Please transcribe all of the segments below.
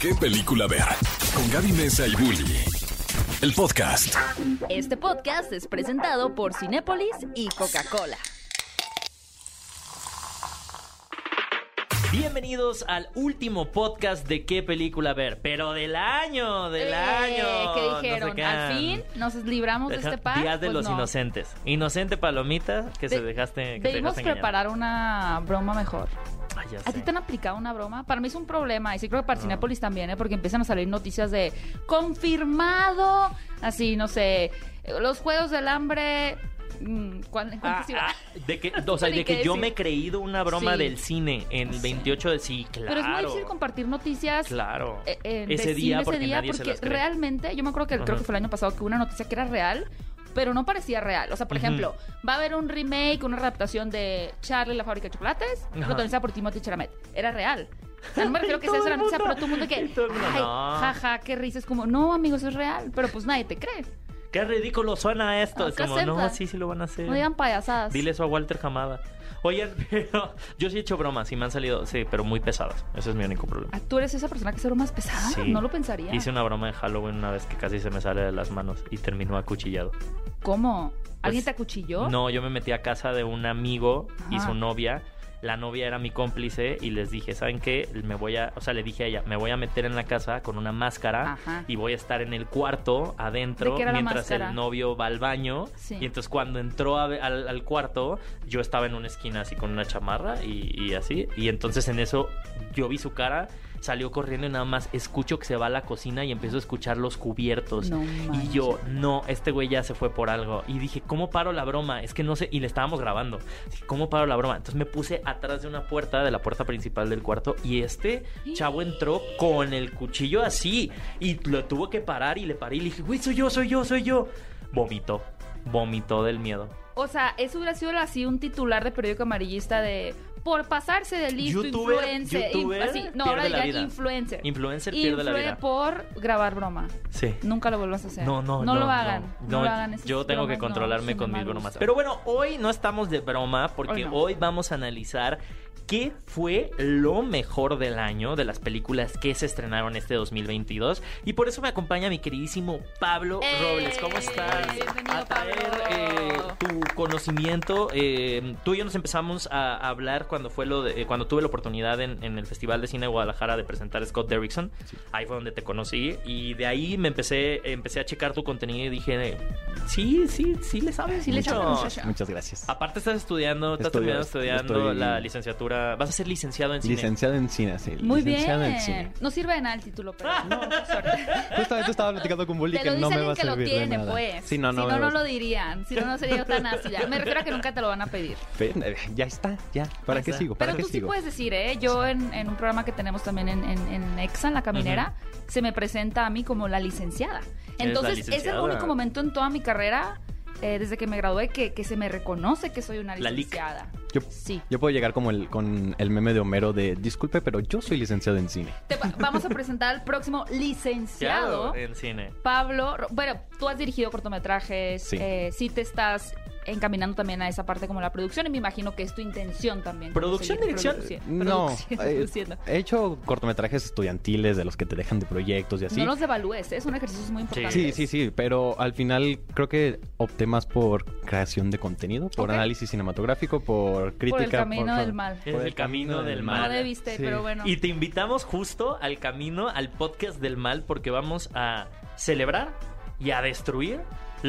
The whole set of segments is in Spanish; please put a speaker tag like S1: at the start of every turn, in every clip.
S1: ¿Qué película ver? Con Gaby Mesa y Bully. El podcast.
S2: Este podcast es presentado por Cinépolis y Coca-Cola.
S3: Bienvenidos al último podcast de qué película ver, pero del año, del
S2: Eh,
S3: año.
S2: ¿Qué
S3: No
S2: dijeron?
S3: sé qué.
S2: Al fin nos libramos de este par.
S3: Días de
S2: Pues
S3: los
S2: no.
S3: inocentes. Inocente palomita que se
S2: De-
S3: dejaste. Que te dejaste
S2: preparar una broma mejor.
S3: Ya
S2: ¿A ti te han aplicado una broma? Para mí es un problema y sí creo que para. Cinépolis también, ¿eh? porque empiezan a salir noticias de confirmado, así, no sé, los Juegos del Hambre... mm, ¿cuál-
S3: Ah, ah, de que, o sea, de que yo
S2: decir.
S3: me he creído una broma
S2: Sí.
S3: del cine en el
S2: Sí.
S3: 28 de sí, claro.
S2: Pero es muy difícil compartir noticias
S3: Claro.
S2: eh, eh, de
S3: ese
S2: cine
S3: día
S2: ese
S3: porque
S2: día porque realmente yo me acuerdo que creo que fue el año pasado que hubo una noticia que era real pero no parecía real o sea por ejemplo va a haber un remake una adaptación de Charlie la fábrica de chocolates
S3: Ajá.
S2: protagonizada por Timothy Chalamet era real o sea, no me refiero que sea esa noticia, pero todo el mundo que, ay, jaja, qué risa. Es como, no, amigos, es real. Pero pues nadie te cree.
S3: Qué ridículo suena esto. Es
S2: ¿qué
S3: como, no, sí, sí lo van a hacer.
S2: No digan payasadas.
S3: Dile eso a Walter Hamada. Oigan, pero yo sí he hecho bromas y me han salido, sí, pero muy pesadas. Ese es mi único problema.
S2: Ah, ¿Tú eres esa persona que hace bromas pesadas?
S3: Sí.
S2: No lo pensaría.
S3: Hice una broma en Halloween una vez que casi se me sale de las manos y terminó acuchillado.
S2: ¿Cómo? ¿Alguien
S3: Pues,
S2: te acuchilló?
S3: No, yo me metí a casa de un amigo y su novia. La novia era mi cómplice y les dije, ¿saben qué? Me voy a, o sea, le dije a ella, me voy a meter en la casa con una máscara
S2: Ajá.
S3: y voy a estar en el cuarto adentro
S2: ¿De qué era la
S3: mientras el novio va al baño.
S2: Sí.
S3: Y entonces cuando entró a al, al cuarto, yo estaba en una esquina así con una chamarra y, y así. Y entonces en eso yo vi su cara, salió corriendo y nada más escucho que se va a la cocina y empiezo a escuchar los cubiertos.
S2: No
S3: y yo, no, este güey ya se fue por algo. Y dije, ¿cómo paro la broma? Es que no sé, y le estábamos grabando. Dije, ¿cómo paro la broma? Entonces me puse atrás de una puerta, de la puerta principal del cuarto, y este chavo entró con el cuchillo así. Y lo tuvo que parar y le paré y le dije, güey, soy yo, soy yo, soy yo. Vomitó, vomitó del miedo.
S2: O sea, eso hubiera sido así un titular de periódico amarillista de por pasarse de listo,
S3: Youtuber-
S2: influencer.
S3: youtuber
S2: así, no, ahora digan influencer.
S3: Influencer pierde la vida.
S2: por grabar broma.
S3: Sí.
S2: Nunca lo vuelvas a hacer.
S3: No, no,
S2: no.
S3: no.
S2: lo hagan. No,
S3: no.
S2: lo hagan.
S3: Yo tengo que
S2: bromas,
S3: controlarme con mis bromas. Pero bueno, hoy no estamos de broma porque
S2: hoy
S3: vamos a analizar qué fue lo mejor del año de las películas que se estrenaron este 2022. Y por eso me acompaña mi queridísimo Pablo
S2: ¡Eh!
S3: Robles. ¿Cómo estás?
S2: Bienvenido,
S3: a traer
S2: Pablo.
S3: eh, tu conocimiento. Eh, tú y yo nos empezamos a hablar cuando fue lo de, eh, cuando tuve la oportunidad en, en el Festival de Cine de Guadalajara de presentar a Scott Derrickson. Ahí fue donde te conocí y de ahí me empecé empecé a checar tu contenido y dije, sí, sí, sí le sabes.
S2: Sí le
S3: mucho".
S2: sabe, muchacho.
S4: Muchas gracias.
S3: Aparte estás estudiando, estás terminando estudiando
S4: estoy-
S3: la licenciatura. Vas a ser licenciado en cine.
S4: Licenciado en cine, sí.
S2: Muy
S4: licenciado
S2: bien.
S4: en cine.
S2: No sirve de nada el título, pero no, suerte.
S4: Justamente estaba platicando con Bully que no me va a
S2: alguien que lo
S4: servir de
S2: tiene,
S4: nada.
S2: pues.
S4: Sí, no, no.
S2: si no, no lo dirían. Si no, no sería yo tan ácida. Me refiero a que nunca te lo van a pedir.
S4: Eh, Ya está, ya. ¿Para qué sigo? ¿Para
S2: Pero
S4: qué
S2: tú sí puedes decir, ¿eh? Yo en, en un programa que tenemos también en, en, en Exa, en La Caminera, se me presenta a mí como la licenciada.
S3: la
S2: Entonces, es el único momento en toda mi carrera, eh, desde que me gradué, que, que se me reconoce que soy una
S3: La
S2: licenciada.
S4: Yo,
S2: Sí.
S4: yo puedo llegar como el, con el meme de Homero de disculpe, pero yo soy licenciado en cine.
S2: Te va- vamos a presentar al próximo licenciado.
S3: en cine.
S2: Pablo, bueno, tú has dirigido cortometrajes,
S4: Sí.
S2: eh, sí te estás encaminando también a esa parte como la producción y me imagino que es tu intención también.
S3: ¿Producción, dirección?
S4: No, eh, he hecho cortometrajes estudiantiles de los que te dejan de proyectos y así.
S2: No los devalúes, ¿eh? son ejercicios muy importantes.
S4: Sí, sí, sí, pero al final creo que opté más por creación de contenido, por análisis cinematográfico, por crítica.
S2: Por el camino
S4: por-
S2: del mal.
S3: Es el camino del
S2: No
S3: mal.
S2: debiste,
S4: Sí.
S2: pero bueno.
S3: Y te invitamos justo al camino, al podcast del mal, porque vamos a celebrar y a destruir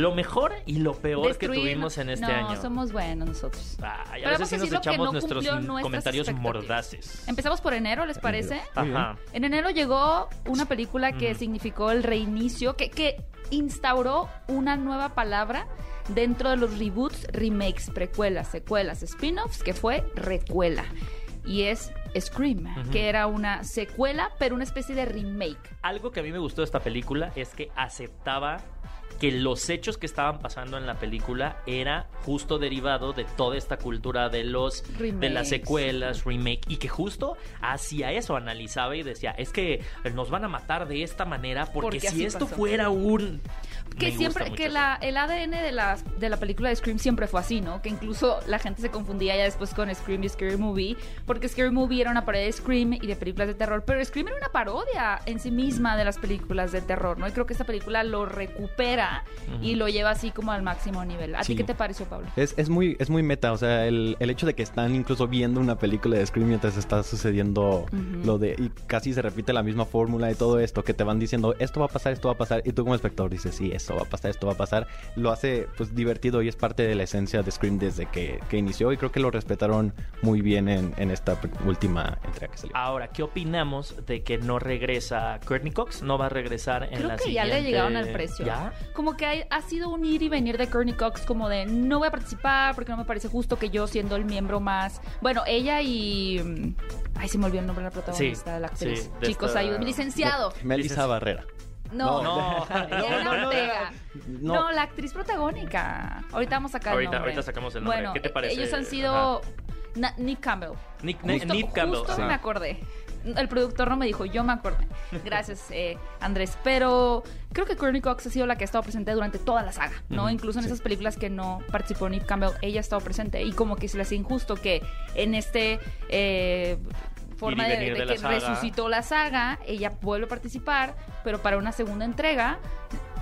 S3: lo mejor y lo peor
S2: Destruir-
S3: que tuvimos en este
S2: no,
S3: año.
S2: somos buenos nosotros.
S3: Ay, a
S2: Pero
S3: veces
S2: vamos a
S3: sí nos
S2: decir lo que
S3: echamos
S2: no
S3: nuestros comentarios mordaces.
S2: Empezamos por enero, ¿les parece?
S3: Ajá.
S2: En enero llegó una película que significó el reinicio, que, que instauró una nueva palabra dentro de los reboots, remakes, precuelas, secuelas, spin-offs, que fue recuela. Y es Scream, que era una secuela, pero una especie de remake.
S3: Algo que a mí me gustó de esta película es que aceptaba que los hechos que estaban pasando en la película era justo derivado de toda esta cultura de los de las secuelas, remake y que justo hacía eso, analizaba y decía, es que nos van a matar de esta manera porque,
S2: Porque
S3: si esto
S2: pasó.
S3: fuera un
S2: Que
S3: me
S2: siempre,
S3: gusta
S2: que la, el ADN de la, de la película de Scream siempre fue así, ¿no? Que incluso la gente se confundía ya después con Scream y Scary Movie, porque Scary Movie era una parodia de Scream y de películas de terror, pero Scream era una parodia en sí misma de las películas de terror, ¿no? Y creo que esta película lo recupera y lo lleva así como al máximo nivel. ¿A
S4: Sí.
S2: ti qué te pareció, Pablo?
S4: Es, es muy, es muy meta, o sea, el, el hecho de que están incluso viendo una película de Scream mientras está sucediendo lo de... Y casi se repite la misma fórmula y todo esto, que te van diciendo, esto va a pasar, esto va a pasar, y tú como espectador dices, sí, esto va a pasar, esto va a pasar. Lo hace, pues, divertido y es parte de la esencia de Scream desde que, que inició y creo que lo respetaron muy bien en, en esta última entrega que salió.
S3: Ahora, ¿qué opinamos de que no regresa Courtney Cox? No va a regresar en
S2: Creo
S3: la
S2: que
S3: siguiente...
S2: ya le llegaron al precio.
S3: ¿Ya?
S2: Como que hay- ha sido un ir y venir de Courtney Cox como de no voy a participar porque no me parece justo que yo siendo el miembro más... Bueno, ella y... mm, Ay, se me olvidó el nombre de la protagonista,
S3: Sí,
S2: de la actriz.
S3: sí, de
S2: Chicos,
S3: esta-
S2: ayúdenme. Licenciado.
S4: Melissa Barrera.
S2: No,
S3: No, no, no,
S2: Ortega.
S4: no.
S2: No, la actriz protagónica. Ahorita vamos a sacar el
S3: Ahorita-
S2: nombre.
S3: ahorita sacamos el nombre.
S2: Bueno,
S3: ¿Qué te parece?
S2: ellos han sido... Na- Nick Campbell.
S3: Nick,
S2: Justo,
S3: Nick Campbell.
S2: justo
S3: sí.
S2: me acordé. El productor no me dijo, yo me acordé. Gracias, eh, Andrés. Pero creo que Courtney Cox ha sido la que ha estado presente durante toda la saga, ¿no? Incluso en
S4: sí.
S2: esas películas que no participó Nick Campbell, ella ha estado presente. Y como que se le hace injusto que en este... eh, forma de, que resucitó la saga, ella vuelve a participar, pero para una segunda entrega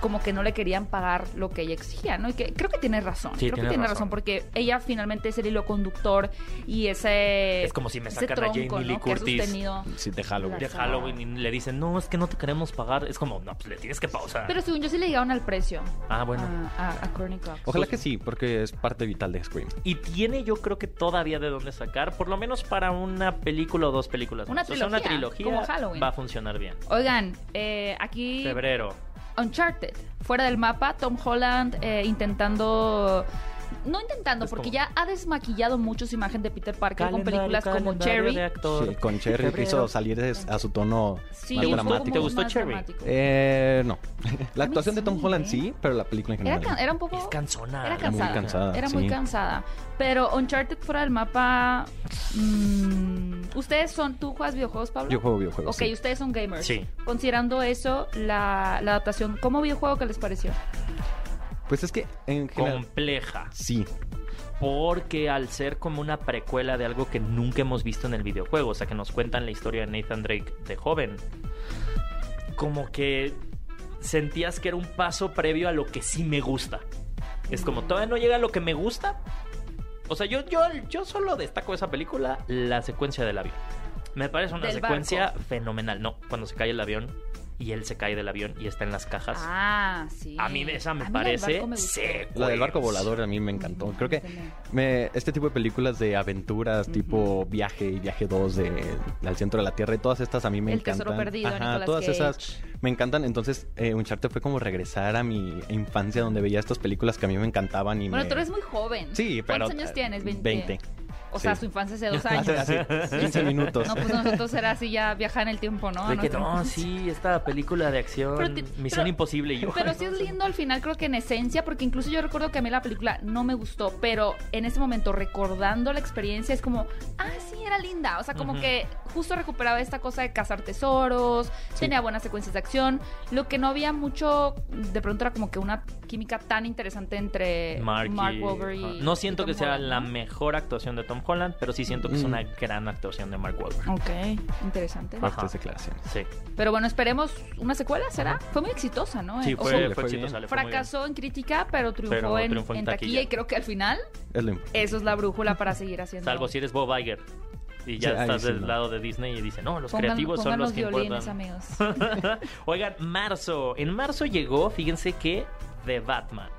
S2: como que no le querían pagar lo que ella exigía, ¿no? Y que creo que tiene razón.
S3: Sí,
S2: creo
S3: tiene
S2: que tiene
S3: razón.
S2: razón. porque ella finalmente es el hilo conductor y ese
S3: Es como si me sacan a Jamie Lee Curtis.
S4: Sí, de Halloween.
S3: de Halloween y le dicen, no, es que no te queremos pagar. Es como, no, pues le tienes que pausar.
S2: Pero según yo sí le llegaron al precio
S3: Ah, bueno.
S2: a, a, a Courtney Cox.
S4: Ojalá que sí, porque es parte vital de Scream.
S3: Y tiene yo creo que todavía de dónde sacar, por lo menos para una película o dos películas.
S2: Una
S3: más. O sea, una
S2: trilogía,
S3: trilogía
S2: como Halloween.
S3: va a funcionar bien.
S2: Oigan, eh, aquí
S3: Febrero.
S2: Uncharted, fuera del mapa, Tom Holland eh, intentando... No intentando,
S3: Es
S2: porque
S3: como-
S2: ya ha desmaquillado mucho su imagen de Peter Parker con películas como Cherry.
S4: Sí, con Cherry quiso salir de- a su tono
S2: Sí,
S4: más dramático.
S3: ¿Te gustó Cherry?
S4: Eh, no. La actuación de Tom Holland
S2: ¿eh?
S4: sí, pero la película en
S2: Era,
S4: general.
S2: can- era un poco...
S3: Es cansona.
S2: Era cansada.
S4: Muy cansada,
S2: Era muy
S4: sí.
S2: cansada. Pero Uncharted fuera del mapa. mm, ¿Ustedes son. ¿Tú juegas videojuegos, Pablo?
S4: Yo juego videojuegos.
S2: Ok,
S4: sí.
S2: ustedes son gamers.
S3: Sí.
S2: Considerando eso, la, la adaptación como videojuego, ¿qué les pareció?
S4: Pues es que en general.
S3: Compleja.
S4: Sí.
S3: Porque al ser como una precuela de algo que nunca hemos visto en el videojuego, o sea, que nos cuentan la historia de Nathan Drake de joven, como que sentías que era un paso previo a lo que sí me gusta. Es como, todavía no llega a lo que me gusta. O sea, yo, yo, yo solo destaco de esa película la secuencia del avión. Me parece una
S2: Del
S3: secuencia
S2: barco.
S3: fenomenal. No, cuando se cae el avión y él se cae del avión y está en las cajas.
S2: Ah, sí.
S3: a mí esa me
S2: A mí
S3: parece
S2: me.
S4: La del barco volador a mí me encantó. Creo que me, este tipo de películas de aventuras, tipo Viaje y Viaje 2 de, al centro de la Tierra y todas estas a mí me
S2: El
S4: encantan.
S2: Tesoro Perdido,
S4: Ajá, todas
S2: Cage.
S4: esas me encantan. Entonces, eh, Uncharted fue como regresar a mi infancia donde veía estas películas que a mí me encantaban y
S2: Bueno,
S4: me...
S2: tú eres muy joven.
S4: Sí, pero...
S2: ¿Cuántos años tienes? 20.
S4: 20.
S2: O sea, su infancia hace dos años.
S4: Hace, hace 15 minutos.
S2: No, pues nosotros era así ya viajar en el tiempo, ¿no?
S3: De que no, sí, esta película de acción,
S2: Pero
S3: Misión
S2: pero-
S3: Imposible y yo.
S2: Pero sí es lindo al final, creo que en esencia, porque incluso yo recuerdo que a mí la película no me gustó, pero en ese momento, recordando la experiencia, es como, ah, sí, era linda. O sea, como que justo recuperaba esta cosa de cazar tesoros, tenía buenas secuencias de acción. Lo que no había mucho, de pronto era como que una química tan interesante entre
S3: Mark,
S2: Mark,
S3: y-
S2: Wahlberg y.
S3: ajá. No siento
S2: y
S3: que sea la mejor actuación de Tom Holland, pero sí siento que es
S4: Mm.
S3: una gran actuación de Mark Wahlberg.
S2: Ok, interesante.
S3: Ajá.
S4: Fuertes declaraciones.
S3: Sí,
S2: Pero bueno, esperemos una secuela, ¿será? Fue muy exitosa, ¿no?
S3: sí
S2: O
S3: fue,
S2: sea,
S4: le
S3: fue
S4: fue
S3: exitosa. le fue.
S2: Fracasó en crítica, pero triunfó,
S3: Pero
S2: en,
S3: triunfó en
S2: en taquilla.
S3: taquilla.
S2: y creo que al final
S4: Es lo importante.
S2: eso es la brújula para seguir haciendo.
S3: Salvo si eres Bob Iger. Y ya
S4: Sí,
S3: estás
S4: sí,
S3: del
S4: no.
S3: lado de Disney y dice, no, los
S2: Pongan-
S3: creativos son los que
S2: violines,
S3: importan.
S2: amigos.
S3: Oigan, marzo. En marzo llegó, fíjense que The Batman.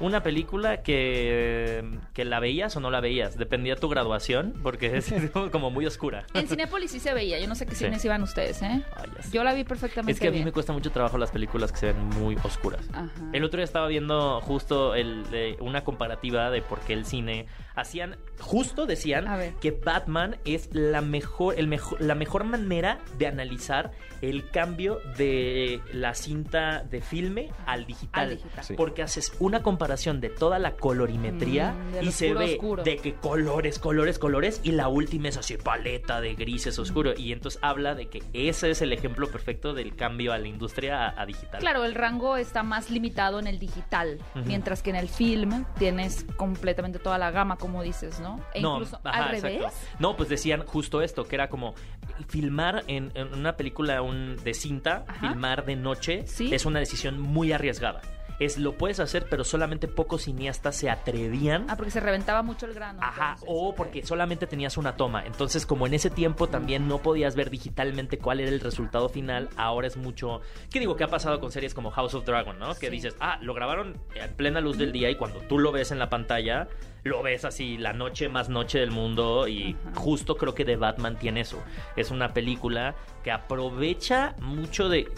S3: Una película que, que la veías o no la veías. Dependía de tu graduación, porque es como muy oscura.
S2: En Cinépolis sí se veía. Yo no sé qué
S3: Sí.
S2: cines iban ustedes, ¿eh?
S3: Sé.
S2: Yo la vi perfectamente
S3: Es que a mí
S2: bien.
S3: me cuesta mucho trabajo las películas que se ven muy oscuras.
S2: Ajá.
S3: El otro día estaba viendo justo el, eh, una comparativa de por qué el cine hacían, justo decían que Batman es la mejor, el mejor, la mejor manera de analizar el cambio de la cinta de filme al digital.
S2: Al digital.
S4: Sí.
S3: Porque haces una comparativa separación de toda la colorimetría
S2: Mm,
S3: y se
S2: oscuro,
S3: ve
S2: oscuro.
S3: de que colores, colores, colores y la última es así paleta de grises oscuro y entonces habla de que ese es el ejemplo perfecto del cambio a la industria a, a digital.
S2: Claro, el rango está más limitado en el digital, mientras que en el film tienes completamente toda la gama, como dices, ¿no? E
S3: No,
S2: incluso
S3: ajá,
S2: al
S3: exacto.
S2: revés.
S3: No, pues decían justo esto, que era como filmar en, en una película un- de cinta,
S2: Ajá.
S3: filmar de noche,
S2: Sí.
S3: es una decisión muy arriesgada. Es lo puedes hacer, pero solamente pocos cineastas se atrevían.
S2: Ah, porque se reventaba mucho el grano.
S3: Ajá,
S2: entonces,
S3: o porque solamente tenías una toma. Entonces, como en ese tiempo también no podías ver digitalmente cuál era el resultado final, ahora es mucho. ¿Qué digo? ¿Qué ha pasado con series como House of Dragon, no? Que
S2: Sí.
S3: dices, ah, lo grabaron en plena luz del día y cuando tú lo ves en la pantalla, lo ves así, la noche más noche del mundo. Y
S2: Ajá.
S3: justo creo que The Batman tiene eso. Es una película que aprovecha mucho de.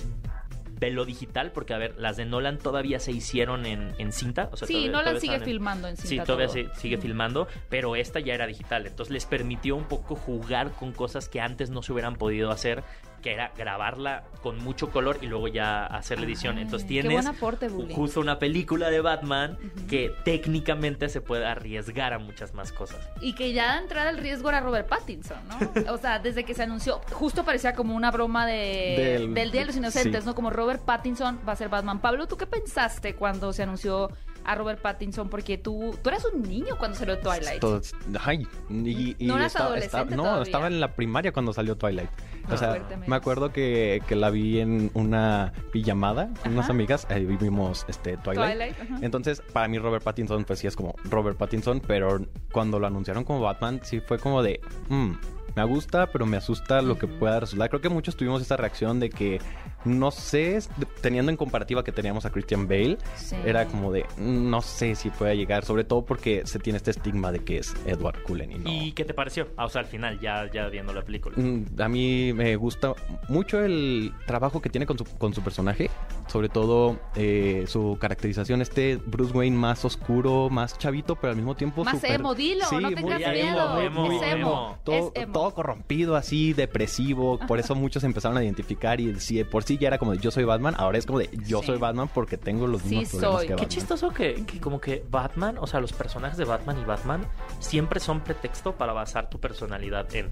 S3: De lo digital, porque a ver, las de Nolan todavía se hicieron en, en cinta. O sea,
S2: Sí,
S3: todavía-
S2: Nolan
S3: todavía
S2: sigue
S3: en-
S2: filmando en
S3: Sí,
S2: cinta
S3: todavía
S2: todo.
S3: se- sigue
S2: Mm.
S3: filmando, pero esta ya era digital. Entonces les permitió un poco jugar con cosas que antes no se hubieran podido hacer, que era grabarla con mucho color y luego ya hacer la edición.
S2: Ay,
S3: Entonces
S2: qué
S3: tienes
S2: buen aporte,
S3: justo una película de Batman que técnicamente se puede arriesgar a muchas más cosas.
S2: Y que ya de entrada el riesgo era Robert Pattinson, ¿no? O sea, desde que se anunció, justo parecía como una broma de,
S4: Del-
S2: del Día de los Inocentes,
S4: sí.
S2: ¿no? Como Robert Pattinson va a ser Batman. Pablo, ¿tú qué pensaste cuando se anunció a Robert Pattinson? Porque tú, tú eras un niño cuando salió Twilight.
S4: Todo- ay, y, y
S2: ¿No eras
S4: estaba-
S2: adolescente
S4: estaba- no,
S2: todavía?
S4: estaba en la primaria cuando salió Twilight. O sea, me acuerdo que, que la vi en una pijamada con unas amigas, ahí vimos este Twilight. Entonces, para mí Robert Pattinson pues sí es como Robert Pattinson, pero cuando lo anunciaron como Batman sí fue como de, "Mm, me gusta, pero me asusta lo que pueda resultar. Creo que muchos tuvimos esa reacción de que no sé, teniendo en comparativa que teníamos a Christian Bale,
S2: Sí.
S4: era como de, "Mm, no sé si pueda llegar, sobre todo porque se tiene este estigma de que es Edward Cullen y no.
S3: ¿Y qué te pareció? Ah, o sea, al final, ya, ya viendo la película.
S4: Mm, A mí me gusta mucho el trabajo que tiene con su, con su personaje, sobre todo eh, su caracterización, este Bruce Wayne más oscuro, más chavito, pero al mismo tiempo
S2: Más
S4: súper-
S2: emo, dilo, no
S4: muy
S2: tengas miedo.
S3: emo,
S2: es emo.
S3: emo.
S4: Todo,
S2: es emo.
S4: todo corrompido, así, depresivo. Por eso muchos empezaron a identificar y si de por sí ya era como de yo soy Batman, ahora es como de yo
S2: Sí.
S4: soy Batman porque tengo los
S2: Sí
S4: mismos problemas
S2: soy.
S4: que
S2: Qué
S3: Qué
S4: Batman.
S3: chistoso que, que como que Batman, o sea, los personajes de Batman y Batman siempre son pretexto para basar tu personalidad en.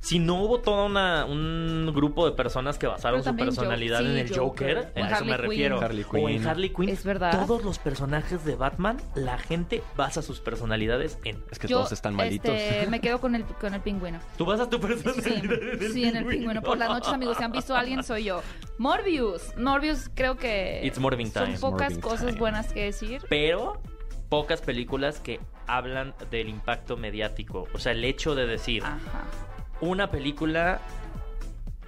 S3: Si no hubo todo una, un grupo de personas que basaron su personalidad
S2: sí,
S3: en el Joker,
S2: Joker. O
S3: a
S2: en
S3: eso me
S2: Harley Quinn.
S3: refiero.
S4: Harley
S3: O en
S4: Quinn.
S3: Harley Quinn,
S2: Es verdad.
S3: todos los personajes de Batman, la gente basa sus personalidades en.
S4: Es que
S2: Yo,
S4: todos están malitos.
S2: este, me quedo con el, con el pingüino.
S3: Tú basas tu
S2: Sí,
S3: personalidad en el
S2: sí, en el pingüino. Por las noches, amigos, si han visto a alguien, soy yo. Morbius. Morbius creo que
S3: It's Morbin
S2: son
S3: time.
S2: pocas
S4: Morbin
S2: cosas
S4: time.
S2: buenas que decir.
S3: Pero pocas películas que hablan del impacto mediático. O sea, el hecho de decir,
S2: Ajá.
S3: Una película,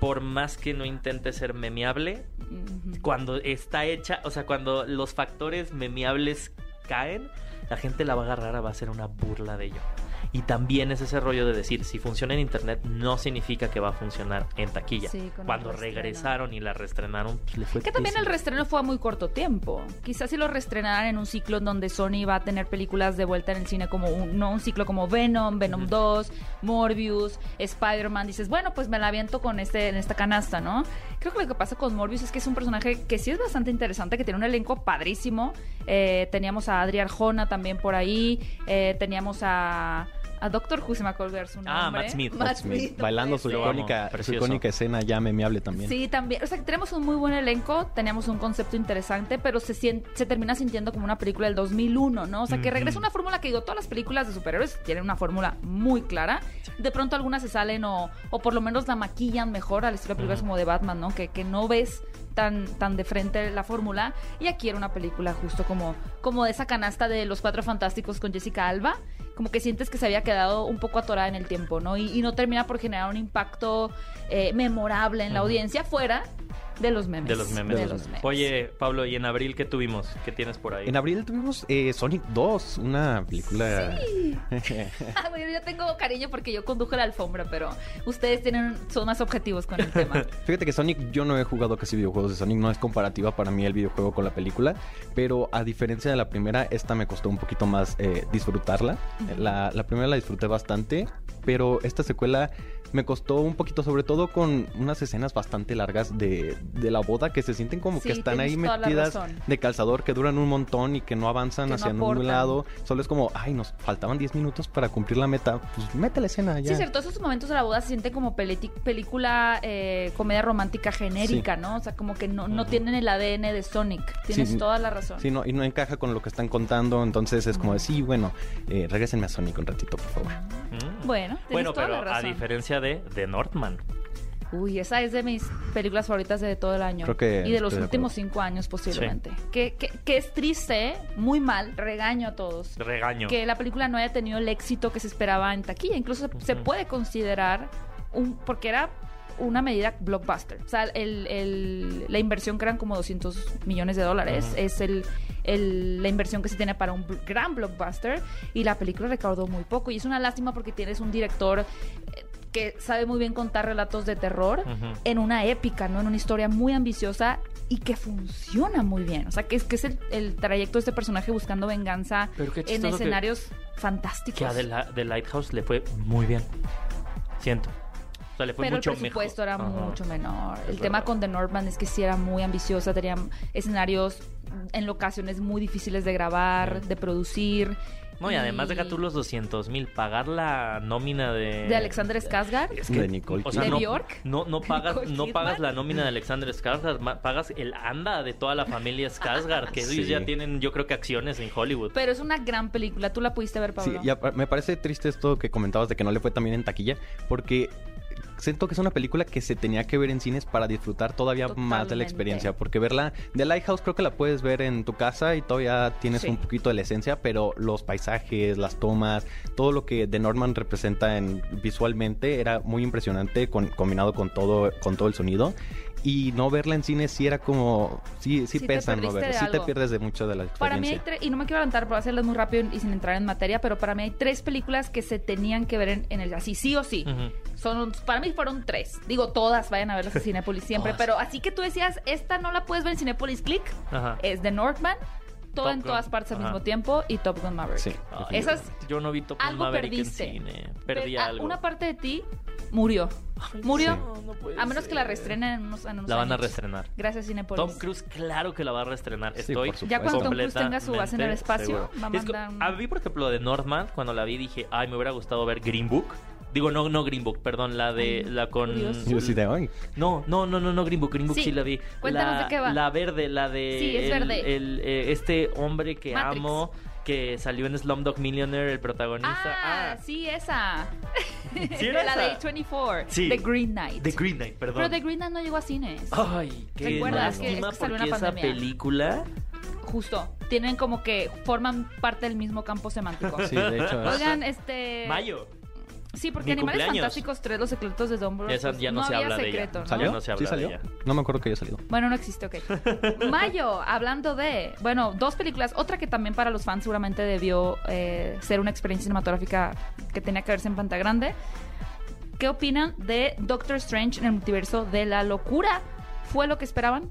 S3: por más que no intente ser memeable, cuando está hecha, o sea, cuando los factores memeables caen, la gente la va a agarrar, va a ser una burla de ello. Y también es ese rollo de decir, si funciona en internet, no significa que va a funcionar en taquilla.
S2: Sí,
S3: Cuando regresaron y la reestrenaron, pues le fue
S2: Que también el
S3: pésimo.
S2: reestreno fue a muy corto tiempo. Quizás si lo reestrenaran en un ciclo en donde Sony va a tener películas de vuelta en el cine como un, no un ciclo como Venom, Venom
S3: Ujú.
S2: 2, Morbius, Spider-Man, dices, bueno, pues me la aviento con este en esta canasta, ¿no? Creo que lo que pasa con Morbius es que es un personaje que sí es bastante interesante, que tiene un elenco padrísimo. Eh, teníamos a Adri Arjona también por ahí, eh, teníamos a a Doctor Who, se me acuerda su nombre.
S3: Ah, Matt Smith.
S2: Matt
S4: Smith, bailando su
S3: icónica-
S4: su icónica escena ya memeable también.
S2: Sí, también. O sea, que tenemos un muy buen elenco, teníamos un concepto interesante, pero se, sien- se termina sintiendo como una película del 2001, ¿no? O sea, que regresa una fórmula que digo, todas las películas de superhéroes tienen una fórmula muy clara. De pronto algunas se salen o, o por lo menos la maquillan mejor al estilo de películas como de Batman, ¿no? Que, que no ves tan, tan de frente la fórmula. Y aquí era una película justo como, como de esa canasta de Los Cuatro Fantásticos con Jessica Alba. Como que sientes que se había quedado un poco atorada en el tiempo, ¿no? Y, y no termina por generar un impacto eh, memorable en la audiencia fuera de los memes.
S3: De los memes.
S2: De los memes.
S3: Oye, Pablo, ¿y en abril qué tuvimos? ¿Qué tienes por ahí?
S4: En abril tuvimos eh, Sonic 2, una película...
S2: Ah, bueno, yo tengo cariño porque yo conduje la alfombra, pero ustedes tienen son más objetivos con el tema.
S4: Fíjate que Sonic, yo no he jugado casi videojuegos de Sonic, no es comparativa para mí el videojuego con la película, pero a diferencia de la primera, esta me costó un poquito más eh, disfrutarla. la, la primera la disfruté bastante, pero esta secuela me costó un poquito, sobre todo con unas escenas bastante largas de, de la boda que se sienten como
S2: Sí,
S4: que están ahí metidas
S2: razón.
S4: de calzador que duran un montón y que no avanzan
S2: Que
S4: hacia ningún lado. Solo es como, ay, nos faltaban 10 minutos para cumplir la meta. Pues mete la escena ya.
S2: Sí, cierto, esos momentos de la boda se sienten como película, eh, comedia romántica genérica,
S4: Sí.
S2: ¿no? O sea, como que no, no tienen el ADN de Sonic. Tienes
S4: Sí,
S2: toda la razón.
S4: Sí, no, y no encaja con lo que están contando, entonces es como de, sí, bueno, eh, regrésenme a Sonic un ratito, por favor.
S3: Mm.
S2: Bueno, tienes
S3: Bueno,
S2: toda
S3: pero
S2: la
S3: a
S2: razón.
S3: De, de Northman.
S2: Uy, esa es de mis películas favoritas de todo el año.
S4: Creo que
S2: y de los
S4: de
S2: últimos cinco años posiblemente. Que, que, que es triste, ¿eh? muy mal, regaño a todos.
S3: Regaño.
S2: Que la película no haya tenido el éxito que se esperaba en taquilla. Incluso se, puede considerar un... porque era una medida blockbuster. O sea, el, el- la inversión que eran como 200 millones de dólares es el, el- la inversión que se tiene para un gran blockbuster y la película recaudó muy poco. Y es una lástima porque tienes un director eh, que sabe muy bien contar relatos de terror en una épica, ¿no? En una historia muy ambiciosa y que funciona muy bien. O sea, que es, que es el, el trayecto de este personaje buscando venganza en
S3: que-
S2: escenarios fantásticos.
S3: Que a The, La- The Lighthouse le fue muy bien. Siento. O sea, le fue
S2: Pero el
S3: mucho
S2: presupuesto
S3: mejor.
S2: era
S3: Ajá.
S2: mucho menor.
S3: Es
S2: el tema
S3: verdad.
S2: con The Northman es que sí era muy ambiciosa, tenía escenarios en locaciones muy difíciles de grabar, de producir.
S3: No, y además deja tú los 200 mil. Pagar la nómina de...
S2: De Alexander Skarsgård.
S3: Es
S4: De Nicole
S3: o sea,
S2: ¿De
S3: no,
S2: Bjork?
S3: No, no pagas,
S2: Nicole
S3: no pagas
S2: Kidman.
S3: la nómina de Alexander Skarsgård, pagas el anda de toda la familia Skarsgård, que ellos
S4: Sí.
S3: ya tienen, yo creo que acciones en Hollywood.
S2: Pero es una gran película. ¿Tú la pudiste ver,
S4: Sí,
S2: Pablo?
S4: y apa- me parece triste esto que comentabas de que no le fue también en taquilla, porque siento que es una película que se tenía que ver en cines para disfrutar todavía más de la experiencia, porque verla de Lighthouse creo que la puedes ver en tu casa y todavía tienes
S2: Sí.
S4: un poquito de la esencia, pero los paisajes, las tomas, todo lo que The Norman representa en, visualmente era muy impresionante con- combinado con todo con todo el sonido. Y no verla en cine sí era como... Sí, sí,
S2: Sí
S4: pesa no verla.
S2: de
S4: Sí te pierdes de mucho de la experiencia.
S2: Para mí hay tres, y no me quiero adelantar, pero voy a hacerlas muy rápido y sin entrar en materia, pero para mí hay tres películas que se tenían que ver en, en el así, sí o sí.
S3: Ujú.
S2: Son, para mí fueron tres. Digo, todas vayan a verlas en Cinepolis siempre, pero así que tú decías, esta no la puedes ver en Cinepolis Click,
S3: Ajá.
S2: es The Northman, todo
S3: Top
S2: en
S3: Gun.
S2: todas partes al
S3: Ajá.
S2: mismo tiempo y Top Gun Maverick.
S4: Sí.
S3: Ay,
S2: Esas-
S3: yo no vi Top Gun
S2: algo
S3: Maverick
S2: perdiste.
S3: en cine. Perdí
S2: Pero, ah,
S3: algo.
S2: Una parte de ti murió. Murió.
S3: No, no puede
S2: a menos que la reestrenen en unos, en unos
S3: La van a reestrenar.
S2: Gracias, Cinepolis.
S3: Tom Cruise, claro que la va a reestrenar.
S4: Sí,
S3: Estoy
S4: supuesto.
S2: Ya cuando Tom Cruise tenga su base en el
S3: completamente
S2: espacio,
S3: seguro.
S2: va a
S3: Es que
S2: mandar
S3: A mí, por ejemplo, de Northman, cuando la vi dije, ay, me hubiera gustado ver Green Book. Digo, no, no Green Book, perdón, la de,
S2: Ay,
S3: la con...
S4: sí.
S3: No, no, no, no, no, Green Book, Green Book sí,
S2: Sí,
S3: la vi.
S2: cuéntanos
S3: la,
S2: de qué va.
S3: La verde, la de...
S2: Sí, es
S3: el-
S2: verde.
S3: el, eh, este hombre que
S2: Matrix.
S3: amo, que salió en Slumdog Millionaire, el protagonista.
S2: Ah, sí, esa.
S3: ¿Sí era
S2: la de A24.
S3: Sí.
S2: The Green Knight.
S3: The Green Knight, perdón.
S2: Pero The Green Knight no llegó a cines.
S3: Ay, qué
S2: ¿Recuerdas que-
S3: lástima
S2: es que salió la
S3: esa
S2: pandemia?
S3: película...
S2: Justo. Tienen como que forman parte del mismo campo semántico.
S4: Sí, de hecho.
S2: Oigan, este.
S3: Mayo.
S2: Sí, porque
S3: Mi
S2: Animales
S3: cumpleaños.
S2: Fantásticos 3, Los secretos de Dumbledore.
S3: Esa
S2: pues,
S3: ya no se
S2: había
S3: habla de ella.
S2: secreto, ¿no?
S4: ¿Salió?
S3: Ya no se habla
S4: ¿Sí
S3: de
S4: salió?
S3: ella.
S4: No me acuerdo que haya salido.
S2: Bueno, no existe, ok. Mayo, hablando de. Bueno, dos películas. Otra que también para los fans seguramente debió eh, ser una experiencia cinematográfica que tenía que verse en pantalla grande. ¿Qué opinan de Doctor Strange en el multiverso de la locura? ¿Fue lo que esperaban?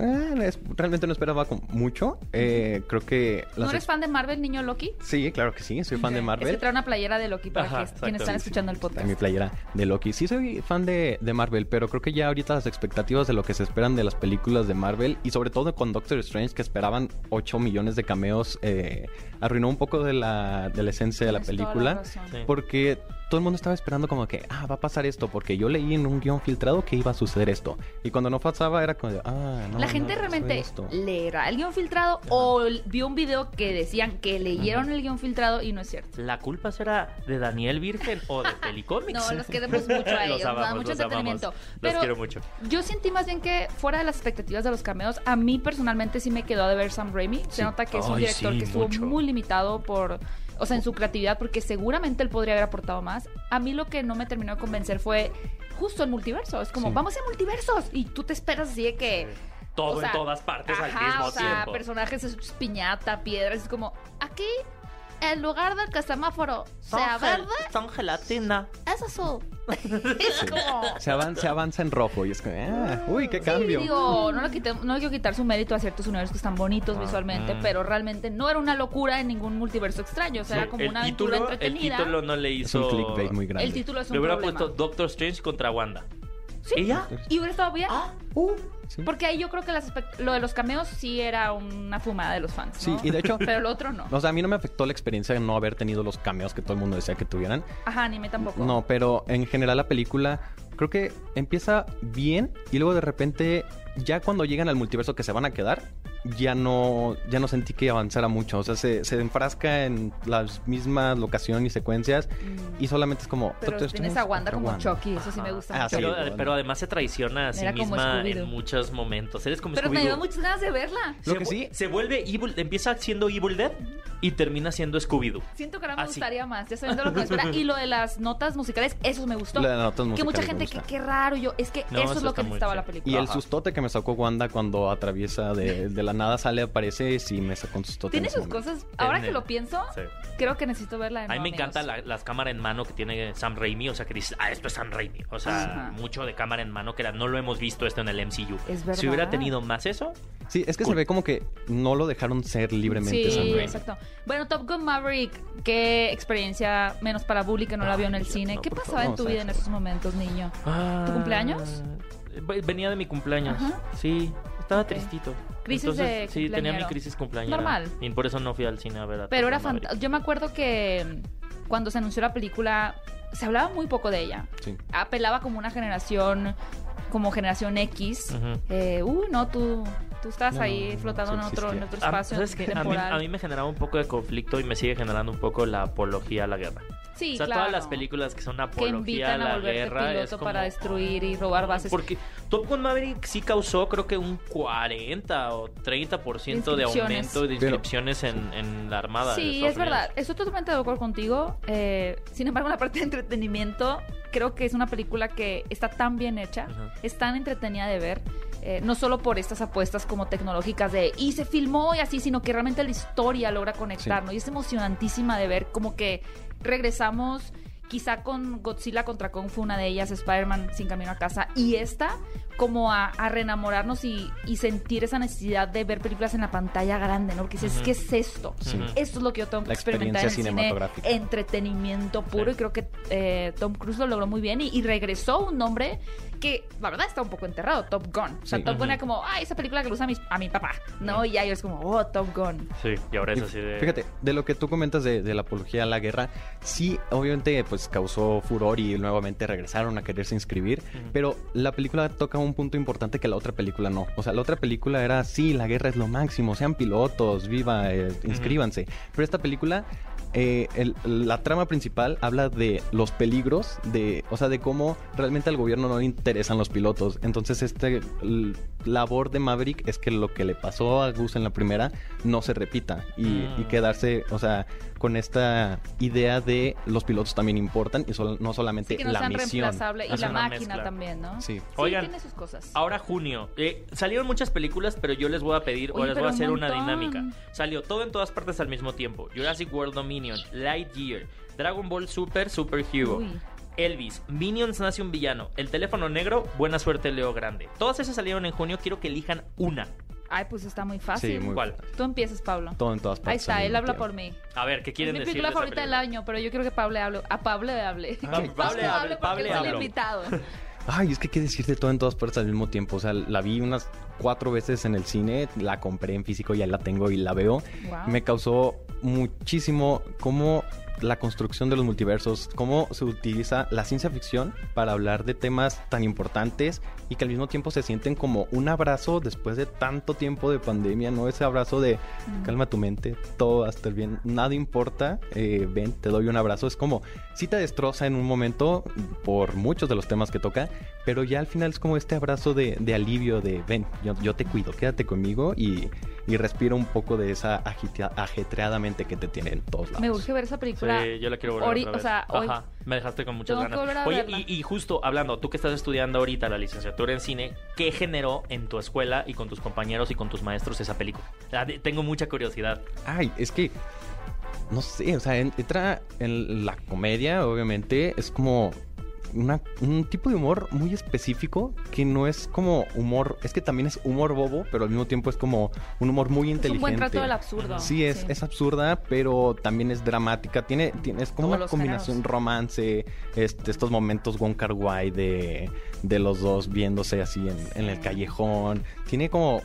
S4: Eh, es- realmente no esperaba mucho. Eh, creo que...
S2: ¿No eres fan de Marvel, niño Loki?
S4: Sí, claro que sí. Soy fan de
S2: Es que
S4: Marvel.
S2: trae una playera de Loki para
S3: Ajá,
S2: que quienes están escuchando el
S4: Está
S2: podcast.
S4: mi playera de Loki. Sí, soy fan de, de Marvel, pero creo que ya ahorita las expectativas de lo que se esperan de las películas de Marvel y sobre todo con Doctor Strange, que esperaban 8 millones de cameos, eh, arruinó un poco de la, de la esencia de la película.
S2: razón.
S3: Sí.
S4: Porque todo el mundo estaba esperando como que, ah, va a pasar esto, porque yo leí en un guion filtrado que iba a suceder esto. Y cuando no pasaba era como de, ah, no.
S2: La gente
S4: no,
S2: realmente
S4: esto".
S2: leerá el guion filtrado o vio un video que decían que leyeron el guion filtrado y no es cierto.
S3: ¿La culpa será de Daniel Virgen o de Pelicomics?
S2: No, los queremos mucho a ellos,
S3: los amamos,
S2: mucho
S3: los
S2: entretenimiento.
S3: amamos. Los quiero mucho.
S2: Yo sentí más bien que fuera de las expectativas de los cameos, a mí personalmente sí me quedó de ver Sam Raimi. Se nota que es un
S3: Ay,
S2: director
S3: sí,
S2: que estuvo
S3: mucho.
S2: muy limitado por, o sea, en su creatividad, porque seguramente él podría haber aportado más. A mí lo que no me terminó de convencer fue justo el multiverso. Es como,
S4: Sí.
S2: vamos a multiversos. Y tú te esperas así de que...
S3: Todo
S2: o sea,
S3: en todas partes
S2: ajá,
S3: al mismo
S2: o sea,
S3: tiempo.
S2: personajes es piñata, piedras, es como, aquí en lugar del semáforo sea verde,
S3: Son gelatina.
S2: es azul. es como...
S4: Se avanza, se avanza en rojo y es que, ah, uy, qué cambio.
S2: Sí, digo, no le, quité- no le quiero quitar su mérito a ciertos universos que están bonitos visualmente,
S3: mm.
S2: pero realmente no era una locura en ningún multiverso extraño. O sea, era como
S3: el
S2: una aventura
S3: título, el
S2: entretenida.
S3: título no le
S4: Es
S3: hizo.
S4: un clickbait muy grande.
S2: El título es un
S3: Le hubiera
S2: problema.
S3: puesto Doctor Strange contra Wanda.
S2: Sí.
S3: ¿Y ya?
S2: Y hubiera estado bien.
S3: Ah,
S4: Sí.
S2: Porque ahí yo creo que las lo de los cameos sí era una fumada de los fans.
S4: Sí, y de hecho-
S2: Pero el otro no.
S4: O sea, a mí no me afectó la experiencia de no haber tenido los cameos que todo el mundo decía que tuvieran.
S2: Ajá, ni me tampoco.
S4: No, pero en general la película creo que empieza bien y luego de repente ya cuando llegan al multiverso que se van a quedar, ya no ya no sentí que avanzara mucho, o sea, se, se enfrasca en las mismas locaciones y secuencias y solamente es como
S2: Mm. Pero tienes a Wanda como
S4: Wanda.
S2: Chucky, eso sí me gusta
S4: Ah,
S2: mucho.
S4: sí,
S3: pero,
S4: bueno.
S3: pero además se traiciona a sí
S2: Era
S3: misma en muchos momentos. Eres como
S2: Pero me dio muchas ganas de verla.
S4: Lo
S3: Se
S4: que sí-
S3: Se vuelve Evil, empieza siendo Evil Dead y termina siendo Scooby-Doo.
S2: Siento que ahora me
S3: Así.
S2: gustaría más, ya sabiendo lo que me espera. Y lo de las notas musicales, eso me gustó.
S4: Lo de las notas
S2: que mucha
S4: musicales me
S2: gente, que
S4: gusta.
S2: qué raro yo. Es que
S3: No,
S2: eso es lo que necesitaba la película.
S4: Y el sustote que me sacó Wanda cuando atraviesa de, de la nada, sale, aparece, sí me sacó un sustote.
S2: Tiene sus
S4: momento.
S2: cosas. Ahora que lo pienso,
S3: Sí.
S2: creo que necesito verla de
S3: A mí
S2: nuevo,
S3: me encanta
S2: amigos.
S3: la- las cámaras en mano que tiene Sam Raimi, o sea, que dices, ah, esto es Sam Raimi. O sea,
S2: Ajá.
S3: mucho de cámara en mano que era, no lo hemos visto esto en el MCU.
S2: Es verdad.
S3: Si hubiera tenido más eso,
S4: Sí, es que se ve como que no lo dejaron ser libremente
S2: Sí,
S4: Sam Raimi.
S2: exacto. Bueno, Top Gun Maverick, qué experiencia, menos para Bully que no la vio en el cine.
S3: no,
S2: ¿Qué pasaba
S4: favor,
S2: en tu vida en esos momentos, niño? ¿Tu cumpleaños?
S3: Ve- Venía de mi cumpleaños.
S2: Ajá.
S3: Sí, estaba tristito.
S2: Crisis
S3: Entonces,
S2: de
S3: Sí, tenía mi crisis cumpleañera.
S2: Normal.
S3: Y por eso no fui al cine a ver a
S2: Pero era fantástico. Yo me acuerdo que mm, cuando se anunció la película, se hablaba muy poco de ella.
S4: Sí.
S2: Apelaba como una generación, como generación X. Eh, uh, no, tú, tú estás
S4: No,
S2: ahí
S4: no,
S2: flotando en, otro, en otro
S3: Ah,
S2: espacio
S3: ¿sabes qué? A mí,
S2: temporal.
S3: a mí me generaba un poco de conflicto y me sigue generando un poco la apología a la guerra.
S2: Sí,
S3: o sea,
S2: claro.
S3: todas las películas que son
S2: que
S3: apología a
S2: invitan a
S3: la
S2: volverte
S3: guerra es
S2: piloto
S3: como...
S2: para destruir y robar bases.
S3: Porque Top Gun Maverick sí causó creo que un 40 o 30% de aumento de
S4: Pero-
S3: inscripciones en, en la Armada.
S2: Sí, es verdad. Estoy totalmente de acuerdo contigo. Eh, sin embargo, la parte de entretenimiento, creo que es una película que está tan bien hecha, es tan entretenida de ver. eh, no solo por estas apuestas como tecnológicas de y se filmó y así, sino que realmente la historia logra conectarnos. Y es emocionantísima de ver como que regresamos quizá con Godzilla contra Kong fue una de ellas, Spider-Man sin camino a casa, y esta como a, a reenamorarnos y, y sentir esa necesidad de ver películas en la pantalla grande, ¿no? Porque dices,
S3: Ujú.
S2: ¿qué es esto? Esto es lo que yo tengo que
S4: La
S2: experimentar en el
S4: experiencia
S2: cine.
S4: cinematográfica.
S2: Entretenimiento puro.
S3: Sí.
S2: Y creo que eh, Tom Cruise lo logró muy bien. Y, y regresó un nombre que, la verdad, está un poco enterrado. Top Gun. O sea,
S4: Sí.
S2: Top Gun
S3: Ujú.
S2: era como, ah, esa película que lo usa a mi, a mi papá. ¿No? Y ahí es como, oh, Top Gun.
S3: Sí, y ahora es así de...
S4: Fíjate, de lo que tú comentas de, de la apología a la guerra, sí, obviamente, pues causó furor y nuevamente regresaron a quererse inscribir, pero la película toca un punto importante que la otra película no. O sea, la otra película era, sí, la guerra es lo máximo, sean pilotos, viva, eh, inscríbanse. Pero esta película, eh, el- la trama principal habla de los peligros, de, o sea, de cómo realmente al gobierno no le interesan los pilotos. Entonces, este labor de Maverick es que lo que le pasó a Gus en la primera no se repita y,
S3: Mm.
S4: y quedarse, o sea, con esta idea de los pilotos también importan y sol- no solamente
S2: Sí, que no
S4: la
S2: sean
S4: misión.
S2: Y la
S3: una
S2: máquina
S3: mezcla.
S2: también, ¿no?
S4: Sí.
S2: Sí,
S3: Oigan,
S2: tiene sus cosas.
S3: Ahora junio. Eh, salieron muchas películas, pero yo les voy a pedir o
S2: Oye,
S3: les voy a
S2: un
S3: hacer una
S2: montón.
S3: dinámica. Salió todo en todas partes al mismo tiempo. Jurassic World Dominion, Lightyear, Dragon Ball Super, Super Hero.
S2: Uy.
S3: Elvis, Minions nace un villano, El teléfono negro, Buena suerte Leo Grande. Todas esas salieron en junio, quiero que elijan una.
S2: Ay, pues está muy fácil.
S4: Sí, muy
S3: ¿Cuál?
S4: fácil.
S2: Tú empiezas, Pablo.
S4: Todo en todas partes.
S2: Ahí está, él habla
S4: tiempo.
S2: por mí.
S3: A ver, ¿qué quieren
S2: mi
S3: decir?
S2: película
S3: de esa
S2: favorita del
S3: película?
S2: año, pero yo quiero que Pablo hable. A Pablo le hable.
S4: Ah,
S2: Que
S3: Pablo hable,
S2: porque
S3: Pablo
S2: él es el
S3: hable.
S2: invitado.
S4: Ay, es que qué decir de todo en todas partes al mismo tiempo. O sea, la vi unas cuatro veces en el cine, la compré en físico, ya la tengo y la veo.
S2: Wow.
S4: Me causó muchísimo cómo la construcción de los multiversos, cómo se utiliza la ciencia ficción para hablar de temas tan importantes y que al mismo tiempo se sienten como un abrazo después de tanto tiempo de pandemia, ¿no? Ese abrazo de calma tu mente, todo va a estar bien, nada importa, eh, ven, te doy un abrazo. Es como, sí te destroza en un momento por muchos de los temas que toca, pero ya al final es como este abrazo de, de alivio, de ven, yo, yo te cuido, quédate conmigo y, y respira un poco de esa agitea- ajetreada mente que te tiene en todos lados.
S2: Me urge ver esa película.
S3: Sí, yo la quiero volver
S2: Ori-
S3: otra vez.
S2: o sea, hoy-
S3: Ajá, me dejaste con muchas ganas. Oye,
S2: verla.
S3: y, y justo hablando, tú que estás estudiando ahorita la licenciatura en cine, ¿qué generó en tu escuela y con tus compañeros y con tus maestros esa película? Tengo mucha curiosidad.
S4: Ay, es que no sé, o sea, en- entra en la comedia, obviamente, es como una- un tipo de humor muy específico que no es como humor, es que también es humor bobo, pero al mismo tiempo es como un humor muy
S2: Es
S4: inteligente.
S2: un buen trato del absurdo.
S4: Sí, es, es absurda, pero también es dramática. Tiene, tiene es como una combinación
S2: géneros.
S4: romance, este, estos momentos Wong Kar Wai de, de los dos viéndose así en, en el
S2: Sí.
S4: callejón. Tiene como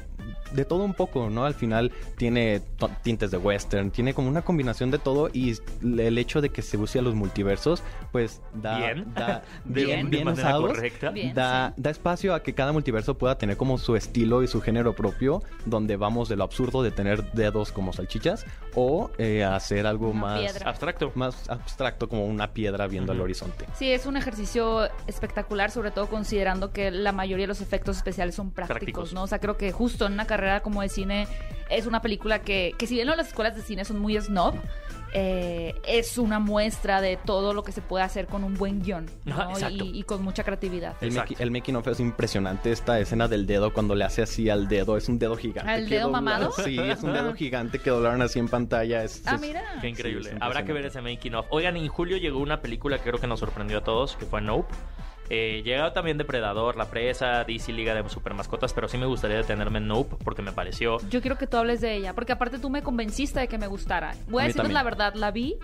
S4: de todo un poco, ¿no? Al final tiene tintes de western, tiene como una combinación de todo y el hecho de que se use a los multiversos, pues da,
S3: Bien.
S4: da
S3: De,
S4: bien,
S3: de
S4: bien
S3: manera
S4: usados,
S3: correcta.
S2: Bien.
S4: da, da espacio a que cada multiverso pueda tener como su estilo y su género propio, donde vamos de lo absurdo de tener dedos como salchichas o eh, hacer algo
S2: Una
S4: más,
S2: piedra.
S3: Abstracto.
S4: más abstracto como una piedra viendo al
S3: Ujú.
S4: horizonte.
S2: Sí, es un ejercicio espectacular, sobre todo considerando que la mayoría de los efectos especiales son prácticos,
S3: Prácticos.
S2: ¿no? O sea, creo que justo en una carrera como de cine es una película que, que si bien no, las escuelas de cine son muy snob, eh, es una muestra de todo lo que se puede hacer con un buen
S3: guion,
S2: y, y con mucha creatividad.
S4: El, maki- el making of es impresionante. Esta escena del dedo, cuando le hace así al dedo, es un dedo gigante.
S2: ¿Al dedo mamado?
S4: Sí, es un dedo gigante que doblaron así en pantalla. Es,
S2: Ah,
S4: es-
S2: mira.
S3: Qué increíble.
S4: Sí,
S3: Habrá que ver ese making of. Oigan, en julio llegó una película que creo que nos sorprendió a todos, que fue Nope. Eh, llegaba también Depredador, La Presa, DC Liga de Super Mascotas, pero sí me gustaría detenerme en Nope porque me pareció
S2: Yo quiero que tú hables de ella, porque aparte tú me convenciste de que me gustara. Voy a,
S4: A
S2: decirles la verdad, la vi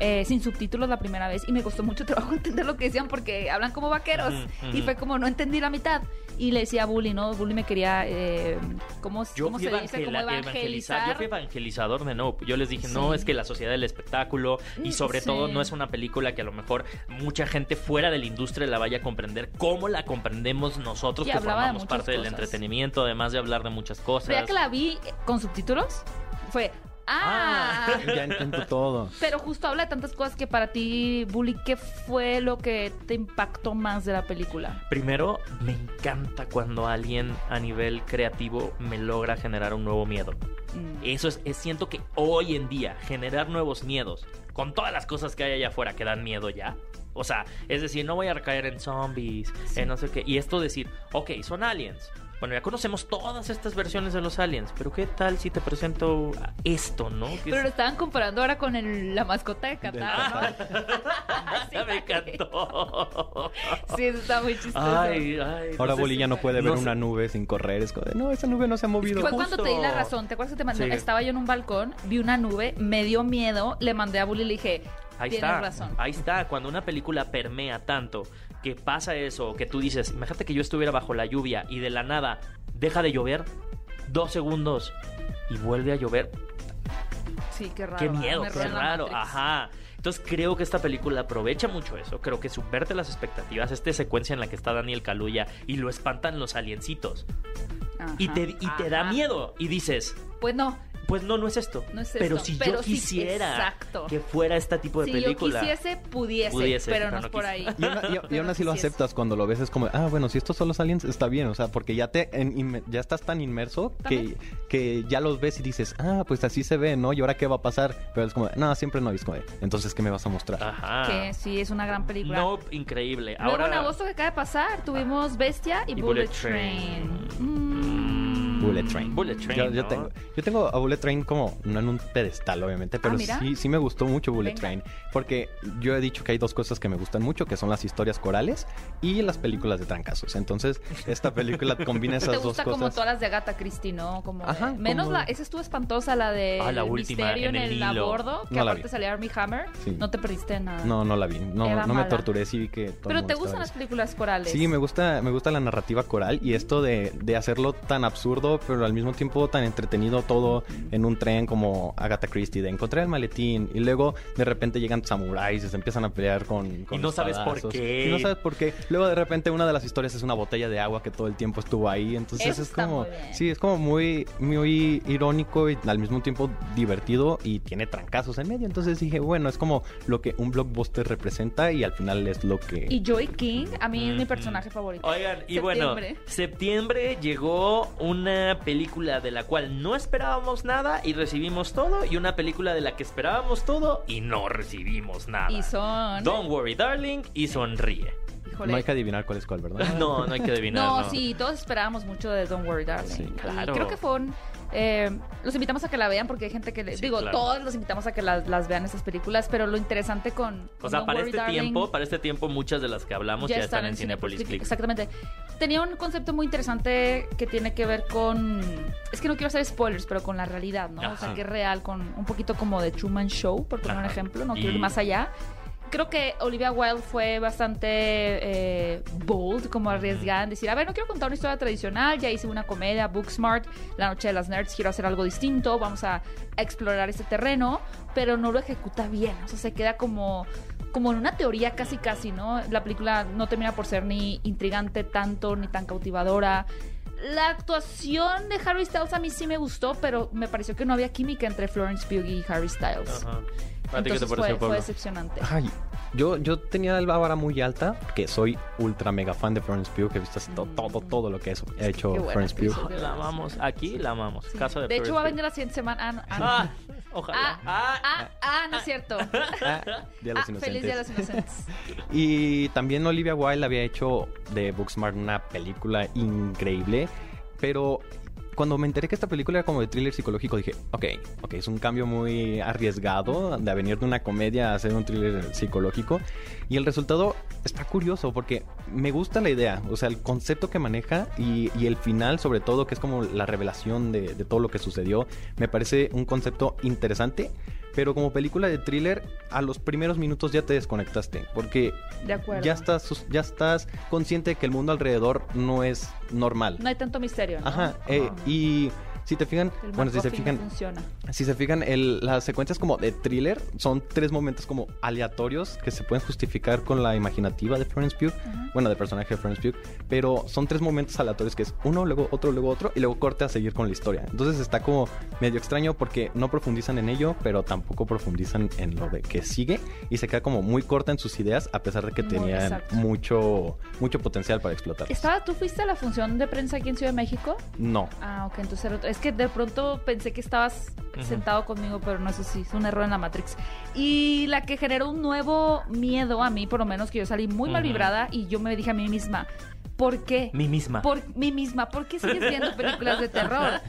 S2: eh, sin subtítulos la primera vez y me costó mucho trabajo entender lo que decían porque hablan como vaqueros y fue como no entendí la mitad. Y le decía a Bully, ¿no? Bully me quería, eh, ¿cómo,
S3: Yo
S2: cómo se dice? Como
S3: evangelizar. Yo fui evangelizador de Nope. Yo les dije, no, es que la sociedad del espectáculo y
S2: Mm,
S3: sobre
S2: sí.
S3: todo no es una película que a lo mejor mucha gente fuera de la industria la vaya a comprender como la comprendemos nosotros
S2: Y
S3: que
S2: de
S3: formamos parte del entretenimiento, además de hablar de muchas cosas.
S2: Pero ya que la vi eh, con subtítulos, fue, ¡ah!
S4: Ya entiendo todo.
S2: Pero justo habla de tantas cosas que para ti, Bully, ¿qué fue lo que te impactó más de la película?
S3: Primero, me encanta cuando alguien a nivel creativo me logra generar un nuevo miedo.
S2: Mm.
S3: Eso es, es- siento que hoy en día generar nuevos miedos con todas las cosas que hay allá afuera que dan miedo ya. O sea, es decir, no voy a recaer en zombies, en no sé qué. Y esto decir, ok, son aliens. Bueno, ya conocemos todas estas versiones de los aliens, pero ¿qué tal si te presento esto, no? Que
S2: Pero
S3: es-
S2: lo estaban comparando ahora con el- la mascota de Qatar, ¿no? Sí,
S3: me encantó.
S2: Sí, eso está muy chistoso.
S3: Ay, ay.
S4: Ahora Bully
S3: si-
S4: ya no puede ver
S3: no sé.
S4: una nube sin correr. Es como, de, no, esa nube no se ha movido.
S2: Fue cuando te di la
S3: justo.
S2: razón. ¿Te acuerdas que te mandé?
S3: Sí.
S2: Estaba yo en un balcón, vi una nube, me dio miedo, le mandé a Bully y le dije,
S3: Ahí
S2: tienes
S3: está,
S2: razón.
S3: ahí está. Cuando una película permea tanto que pasa eso, que tú dices, imagínate que yo estuviera bajo la lluvia y de la nada deja de llover dos segundos y vuelve a llover.
S2: Sí, qué raro.
S3: Qué miedo, qué raro. Ajá. Entonces creo que esta película aprovecha mucho eso. Creo que subverte las expectativas. Esta secuencia en la que está Daniel Kaluuya y lo espantan los aliencitos. Y te, y te da miedo. Y dices,
S2: Pues no.
S3: Pues no, no es esto.
S2: No es
S3: pero
S2: esto,
S3: si
S2: pero
S3: yo
S2: sí,
S3: quisiera
S2: exacto.
S3: que fuera este tipo de
S2: Si
S3: película.
S2: yo quisiese, pudiese,
S3: Pudiese,
S2: pero
S3: pero
S2: no es
S3: no
S2: por ahí.
S4: Y, aún- y- aún así lo aceptas cuando lo ves, es como, ah, bueno, si estos son los aliens, está bien, o sea, porque ya te en- ya estás tan inmerso que,
S2: También.
S4: que ya los ves y dices, ah, pues así se ve, ¿no? ¿Y ahora qué va a pasar? Pero es como, no, siempre no, es como, entonces, ¿qué me vas a mostrar?
S3: Ajá.
S2: Que sí, es una gran película.
S3: Nope, increíble.
S2: Luego
S3: Ahora
S2: en agosto que acaba de pasar, tuvimos Bestia y,
S3: Y
S2: Bullet,
S3: Bullet
S2: Train.
S3: Train.
S2: Mm.
S4: Bullet Train.
S3: Bullet Train,
S4: Yo, yo
S3: ¿no?
S4: tengo, yo tengo a Bullet Train como, no en un pedestal, obviamente, pero
S2: Ah, mira.
S4: sí, sí me gustó mucho Bullet
S2: Venga.
S4: Train. Porque yo he dicho que hay dos cosas que me gustan mucho, que son las historias corales y las películas de trancazos. Entonces, esta película combina
S2: ¿Te
S4: esas dos
S2: gusta como
S4: cosas.
S2: todas las de Agatha Christie, no? Como de- menos
S4: como-
S2: la... Esa estuvo espantosa, la de
S3: Ah, la última,
S2: Misterio
S3: en
S2: en
S3: el
S2: el,
S3: Nilo.
S2: abordo, que
S4: No
S2: aparte salía Armie Hammer.
S4: Sí.
S2: No te perdiste nada.
S4: No, no la vi. No,
S2: Era
S4: no me torturé, sí vi que todo el
S2: Pero te gustan
S4: en
S2: las películas corales.
S4: Sí, me gusta, me gusta la narrativa coral y esto de, de hacerlo tan absurdo, pero al mismo tiempo tan entretenido todo en un tren como Agatha Christie, de encontrar el maletín y luego de repente llegan samuráis y se empiezan a pelear con, con
S3: Y no sabes por qué.
S4: Y no sabes por qué. Luego de repente una de las historias es una botella de agua que todo el tiempo estuvo ahí, entonces
S2: Eso
S4: es
S2: está
S4: como,
S2: muy bien.
S4: sí, es como muy, muy irónico y al mismo tiempo divertido y tiene trancazos en medio. Entonces dije, bueno, es como lo que un blockbuster representa y al final es lo que...
S2: Y Joy King, a mí es mi personaje favorito.
S3: Oigan, y bueno,
S2: septiembre
S3: llegó una película de la cual no esperábamos nada y recibimos todo, y una película de la que esperábamos todo y no recibimos nada.
S2: Y son...
S3: Don't worry, darling, y sonríe.
S2: híjole.
S4: No hay que adivinar cuál es cuál, ¿verdad?
S3: No, no hay que adivinar.
S2: No,
S3: No,
S2: sí, todos esperábamos mucho de Don't Worry Darling.
S4: Sí,
S2: Y
S3: claro.
S2: creo que fue un... eh, los invitamos a que la vean porque hay gente que... le-
S3: Sí,
S2: digo,
S3: claro.
S2: todos los invitamos a que las, las vean esas películas, pero lo interesante con...
S3: O sea,
S2: Don't
S3: para
S2: Worry
S3: este
S2: Darling
S3: tiempo, para este tiempo, muchas de las que hablamos ya, están, en Cinepolis Click.
S2: Exactamente. Tenía un concepto muy interesante que tiene que ver con... Es que no quiero hacer spoilers, pero con la realidad, ¿no? O sea, que es real, con un poquito como de Truman Show, por poner un ejemplo. No quiero ir más allá. Creo que Olivia Wilde fue bastante eh, bold, como arriesgada en decir, a ver, no quiero contar una historia tradicional, ya hice una comedia, Booksmart, La Noche de las Nerds, quiero hacer algo distinto, vamos a explorar este terreno, pero no lo ejecuta bien, o sea, se queda como como en una teoría casi casi, ¿no? La película no termina por ser ni intrigante tanto, ni tan cautivadora. La actuación de Harry Styles a mí sí me gustó, pero me pareció que no había química entre Florence Pugh y Harry Styles.
S3: Ajá. ¿A ti qué te
S2: Entonces
S3: pareció,
S2: fue, decepcionante.
S4: Ay, yo, yo tenía la vara muy alta, porque soy ultra mega fan de Florence Pugh, que he visto to- todo, todo lo que ha ha hecho
S2: buena
S4: Florence Pugh.
S2: es.
S3: La amamos. Aquí la amamos.
S2: Sí.
S3: Caso de,
S2: de hecho, va a venir la siguiente semana. Ah, no, ah, no.
S3: Ah, ojalá.
S2: Ah,
S3: Ah,
S2: ah, ah, no es cierto.
S4: Ah, Día de los
S2: Ah, feliz Día de los
S4: Inocentes.
S2: Inocentes.
S4: Y también Olivia Wilde había hecho de Booksmart una película increíble, pero cuando me enteré que esta película era como de thriller psicológico, dije, ok, ok, es un cambio muy arriesgado de venir de una comedia a hacer un thriller psicológico. Y el resultado está curioso porque me gusta la idea, o sea, el concepto que maneja y, y el final sobre todo, que es como la revelación de, de todo lo que sucedió, me parece un concepto interesante. Pero como película de thriller, a los primeros minutos ya te desconectaste. Porque
S2: De acuerdo.
S4: ya estás, ya estás consciente de que el mundo alrededor no es normal.
S2: No hay tanto misterio, ¿no?
S4: Ajá. eh, y si te fijan,
S2: El
S4: bueno, si se
S2: no
S4: fijan, si se fijan, el- las secuencias como de thriller son tres momentos como aleatorios que se pueden justificar con la imaginativa de Florence Pugh, bueno, del personaje de Florence Pugh, pero son tres momentos aleatorios que es uno, luego otro, luego otro, y luego corte a seguir con la historia. Entonces está como medio extraño porque no profundizan en ello, pero tampoco profundizan en lo de que sigue, y se queda como muy corta en sus ideas, a pesar de que
S2: Muy
S4: tenían
S2: exacto.
S4: mucho, mucho potencial para explotar.
S2: ¿Estaba, ¿Tú fuiste a la función de prensa aquí en Ciudad de México?
S4: No.
S2: Ah, ok, entonces es que de pronto pensé que estabas sentado conmigo, pero no sé si es un error en la Matrix. Y la que generó un nuevo miedo a mí, por lo menos que yo salí muy mal vibrada y yo me dije a mí misma, ¿por qué?
S3: Mi misma.
S2: Por mí misma, ¿por qué sigues viendo películas de terror?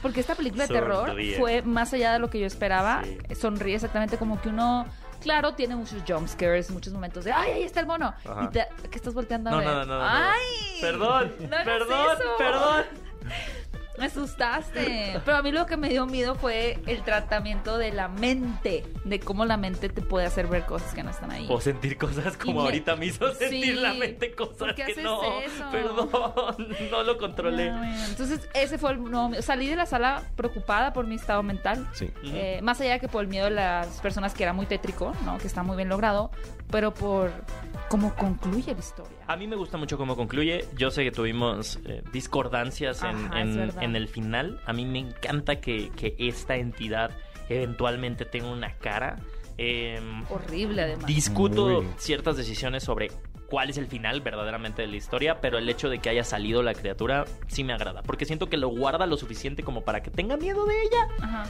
S2: Porque esta película de terror
S3: Sonríe.
S2: fue más allá de lo que yo esperaba.
S3: Sí.
S2: Sonríe exactamente como que uno, claro, tiene muchos jump scares, muchos momentos de, ¡ay, ahí está el mono!
S3: Ajá.
S2: Y te, ¿qué estás volteando a
S3: No,
S2: ver?
S3: no, no.
S2: ¡Ay!
S3: Perdón,
S2: No
S3: perdón,
S2: eso.
S3: perdón.
S2: Me asustaste. Pero a mí lo que me dio miedo fue el tratamiento de la mente, de cómo la mente te puede hacer ver cosas que no están ahí.
S3: O sentir cosas como
S2: me-
S3: ahorita me hizo sentir
S2: Sí.
S3: la mente cosas
S2: ¿Por qué
S3: que no.
S2: eso?
S3: Perdón, no lo controlé.
S2: Bueno. Entonces, ese fue el nuevo miedo. Salí de la sala preocupada por mi estado mental.
S4: Sí.
S2: Eh, más allá de que por el miedo de las personas que era muy tétrico, ¿no? Que está muy bien logrado, pero por cómo concluye la historia.
S3: A mí me gusta mucho cómo concluye. Yo sé que tuvimos eh, discordancias en,
S2: Ajá, es
S3: en-
S2: verdad.
S3: en el final. A mí me encanta que, que esta entidad eventualmente tenga una cara. Em,
S2: Horrible, además.
S3: discuto
S4: Muy.
S3: ciertas decisiones sobre cuál es el final verdaderamente de la historia, pero el hecho de que haya salido la criatura sí me agrada, porque siento que lo guarda lo suficiente como para que tenga miedo de ella.
S2: Ajá.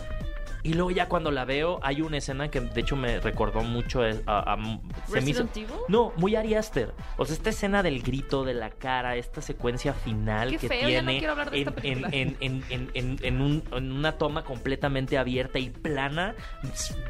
S3: Y luego ya cuando la veo, hay una escena que de hecho me recordó mucho a... a- se hizo-
S2: Evil.
S3: no, muy Ari Aster. O sea, esta escena del grito de la cara, esta secuencia final
S2: Qué
S3: que
S2: feo, ya no
S3: tiene
S2: quiero hablar de
S3: en,
S2: esta película.
S3: en- en- en- en- en un- en una toma completamente abierta y plana,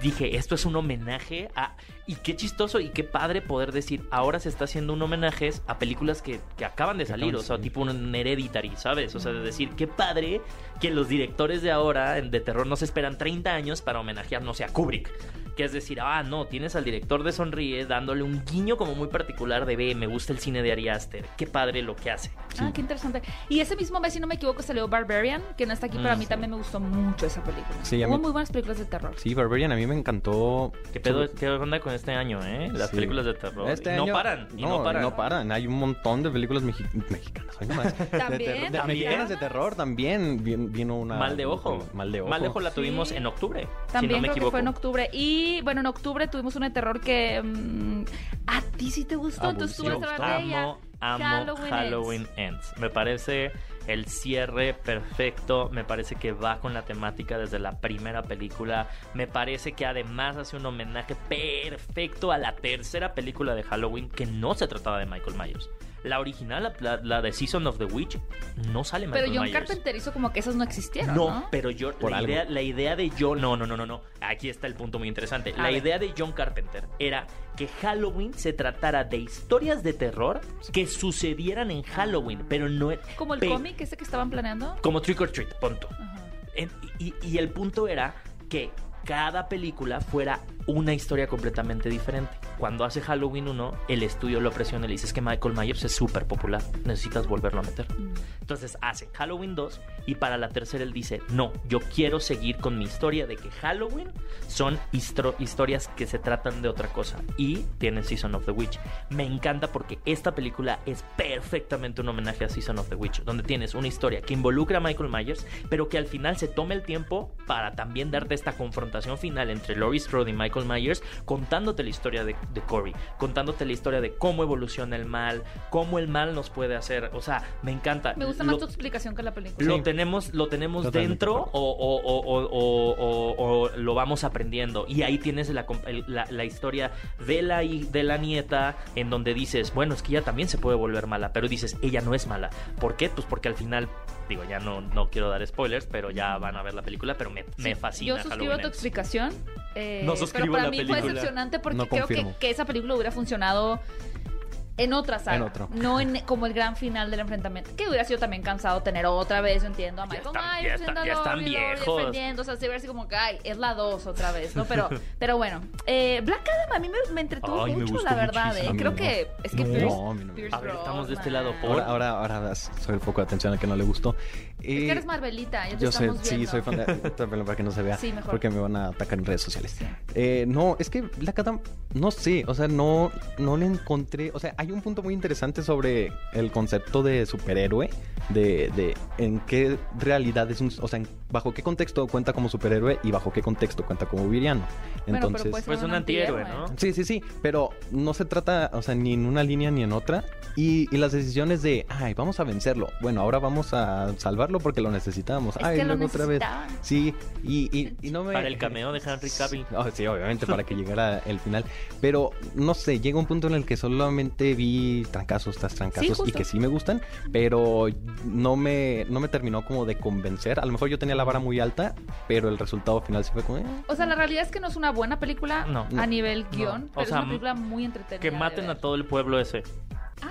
S3: dije, esto es un homenaje a... Y qué chistoso y qué padre poder decir, ahora se está haciendo un homenaje a películas que, que acaban de salir, o sea, tipo un Hereditary, ¿sabes? O sea, de decir, qué padre que los directores de ahora de terror no se esperan 30 años para homenajear, no sé, a Kubrick. Que es decir, ah, no, tienes al director de Sonríe dándole un guiño como muy particular de, ve, me gusta el cine de Ari Aster. Qué padre lo que hace.
S2: Ah, qué interesante. Y ese mismo mes, si no me equivoco, salió Barbarian, que no está aquí, pero a
S3: Mm,
S2: mí
S3: sí.
S2: también me gustó mucho esa película.
S4: Sí, a
S2: Hubo
S4: mí-
S2: muy buenas películas de terror.
S4: Sí, Barbarian a mí me encantó.
S3: ¿Qué pedo, qué onda con este año, eh? Las
S4: Sí.
S3: películas de terror.
S4: Este
S3: Y no
S4: año-
S3: paran, y no,
S4: no,
S3: paran.
S4: no paran. Hay un montón de películas mexi- mexicanas. De
S2: También,
S4: terror- de-
S3: también.
S4: mexicanas de terror también. Vin- Vino una.
S3: Mal de ojo.
S4: Mal de ojo.
S3: Mal de ojo la
S2: Sí.
S3: tuvimos en octubre.
S2: También
S3: si no me
S2: creo
S3: equivoco.
S2: que fue en octubre. Y bueno, en octubre tuvimos una de terror que mm, a ti sí te gustó, entonces tú vas a de ella.
S3: Amo, amo
S2: Halloween
S3: Halloween,
S2: Ends.
S3: Ends. Me parece el cierre perfecto, me parece que va con la temática desde la primera película, me parece que además hace un homenaje perfecto a la tercera película de Halloween que no se trataba de Michael Myers. La original, la, la- de Season of the Witch, no sale Michael
S2: Pero John
S3: Myers.
S2: Carpenter hizo como que esas no existieron, ¿no?
S3: No, pero yo
S4: Por
S3: la
S4: algo.
S3: idea, la idea de John, no, no, no, no, no. Aquí está el punto muy interesante.
S2: A
S3: la
S2: ver.
S3: idea de John Carpenter era que Halloween se tratara de historias de terror que sucedieran en Halloween, pero no e-
S2: Como el
S3: pe-
S2: cómic ese que estaban planeando.
S3: como Trick or Treat, punto.
S2: Ajá.
S3: En- y, y el punto era que cada película fuera una historia completamente diferente. Cuando hace Halloween 1, el estudio lo presiona y le dice "Es que Michael Myers es súper popular, necesitas volverlo a meter.
S2: Mm.
S3: Entonces hace Halloween 2 y para la tercera él dice, no, yo quiero seguir con mi historia de que Halloween son historias que se tratan de otra cosa y tiene Season of the Witch. Me encanta porque esta película es perfectamente un homenaje a Season of the Witch, donde tienes una historia que involucra a Michael Myers, pero que al final se toma el tiempo para también darte esta confrontación final entre Laurie Strode y Michael Myers, contándote la historia de, de Corey, contándote la historia de cómo evoluciona el mal, cómo el mal nos puede hacer. O sea, me encanta.
S2: Me gusta más
S3: Lo-
S2: tu explicación que la película.
S3: lo
S4: Sí.
S3: tenemos, lo tenemos
S4: Totalmente
S3: dentro
S4: de
S3: o,
S4: acuerdo.
S3: o- o- o- o- o- o lo vamos aprendiendo. Y ahí tienes la, la- la historia de la, de la nieta en donde dices, bueno, es que ella también se puede volver mala, pero dices, ella no es mala. ¿Por qué? Pues porque al final, digo, ya no, no quiero dar spoilers, pero ya van a ver la película, pero me, me
S2: Sí,
S3: fascina.
S2: Yo suscribo
S3: Halloween
S2: tu
S3: Ends.
S2: Explicación. eh,
S3: No suscribo
S2: pero para
S3: la
S2: mí
S3: película.
S2: fue decepcionante porque
S4: No
S2: creo que, esa película hubiera funcionado en otra saga.
S4: En otro.
S2: No en, como el gran final del enfrentamiento. Que hubiera sido también cansado tener otra vez, yo entiendo, a Michael Myers,
S3: ya están
S2: defendiendo. O sea, se hubiera sido como que, ay, es la 2 otra vez, ¿no? Pero, pero bueno. Eh, Black Adam a mí me, me entretuvo
S3: Ay,
S2: mucho, la verdad. Eh. Creo
S4: no.
S2: que es que
S4: No,
S2: Pierce,
S4: no.
S2: Pierce
S3: A ver, estamos de este lado, por-
S4: Ahora, ahora, ahora soy el foco de atención al que no le gustó.
S2: Es que eres Marvelita, ya te
S4: Yo sé,
S2: estamos
S4: sí,
S2: viendo.
S4: soy fan de... También para que no se vea.
S2: Sí, mejor.
S4: Porque me van a atacar en redes sociales.
S2: Sí.
S4: Eh, no, es que Black Adam, no sé, o sea, no, no le encontré... O sea, hay un punto muy interesante sobre el concepto de superhéroe, de, de en qué realidad es un... O sea, en- bajo qué contexto cuenta como superhéroe y bajo qué contexto cuenta como villano.
S2: Bueno, pero
S4: Entonces...
S2: puede ser
S3: Pues un antihéroe, ¿no?
S4: Sí, sí, sí, pero no se trata, o sea, ni en una línea ni en otra. Y, y las decisiones de, ay, vamos a vencerlo. Bueno, ahora vamos a salvarlo porque lo necesitamos.
S2: Es
S4: ay,
S2: que lo
S4: luego otra vez. Sí, y, y, y no me...
S3: Para el cameo de Henry Cavill.
S4: Oh, sí, obviamente, para que llegara el final. Pero, no sé, llega un punto en el que solamente vi trancazos tras trancazos y que sí me gustan, pero no me, no me terminó como de convencer. A lo mejor yo tenía la vara muy alta, pero el resultado final sí fue como... eh,
S2: O sea, la realidad es que no es una buena película
S3: No.
S2: a nivel
S3: No.
S2: guion,
S3: O
S2: pero
S3: sea,
S2: es una película muy entretenida.
S3: Que maten a todo el pueblo ese.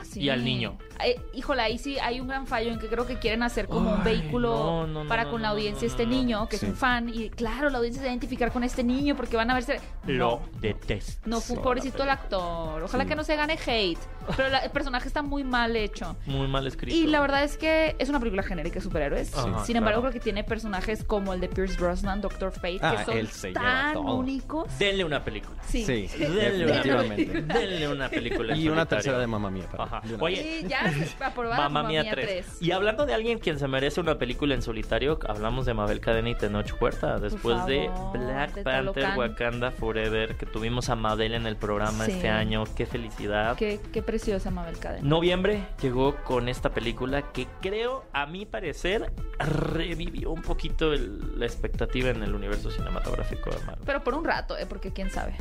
S2: Ah, sí.
S3: y al niño.
S2: Eh, híjole, ahí sí hay un gran fallo en que creo que quieren hacer como un vehículo
S3: no, no, no,
S2: para
S3: no,
S2: con la audiencia
S3: no,
S2: este
S3: no,
S2: niño, que
S4: Sí.
S2: es un fan, y claro, la audiencia se va a identificar con este niño porque van a verse...
S3: Lo
S2: No.
S3: detesto.
S2: No, fue pobrecito el actor. Ojalá
S4: Sí.
S2: que no se gane hate. Pero la- el personaje está muy mal hecho.
S3: Muy mal escrito.
S2: Y la verdad es que es una película genérica de superhéroes.
S3: Ajá,
S2: Sin embargo,
S3: claro.
S2: creo que tiene personajes como el de Pierce Brosnan, Doctor Fate,
S4: Ah,
S2: que son
S4: él se lleva
S2: tan únicos.
S3: Denle una película.
S2: Sí.
S4: Sí,
S3: Denle una,
S4: definitivamente.
S3: denle una película.
S4: Y una tercera de Mamma Mía. para-
S3: Ajá. Oye,
S2: ya aprobada
S3: Mamma Mía 3.
S2: 3.
S3: Y hablando de alguien quien se merece una película en solitario, hablamos de Mabel Cadena y Tenoch Huerta. Después de Black
S2: de
S3: Panther
S2: Talocan.
S3: Wakanda Forever, que tuvimos a Mabel en el programa
S2: Sí.
S3: este año. Qué felicidad.
S2: Qué, qué preciosa Mabel Cadena.
S3: Noviembre llegó con esta película que creo, a mi parecer, revivió un poquito el- la expectativa en el universo cinematográfico de Marvel.
S2: Pero por un rato, ¿eh? Porque quién sabe.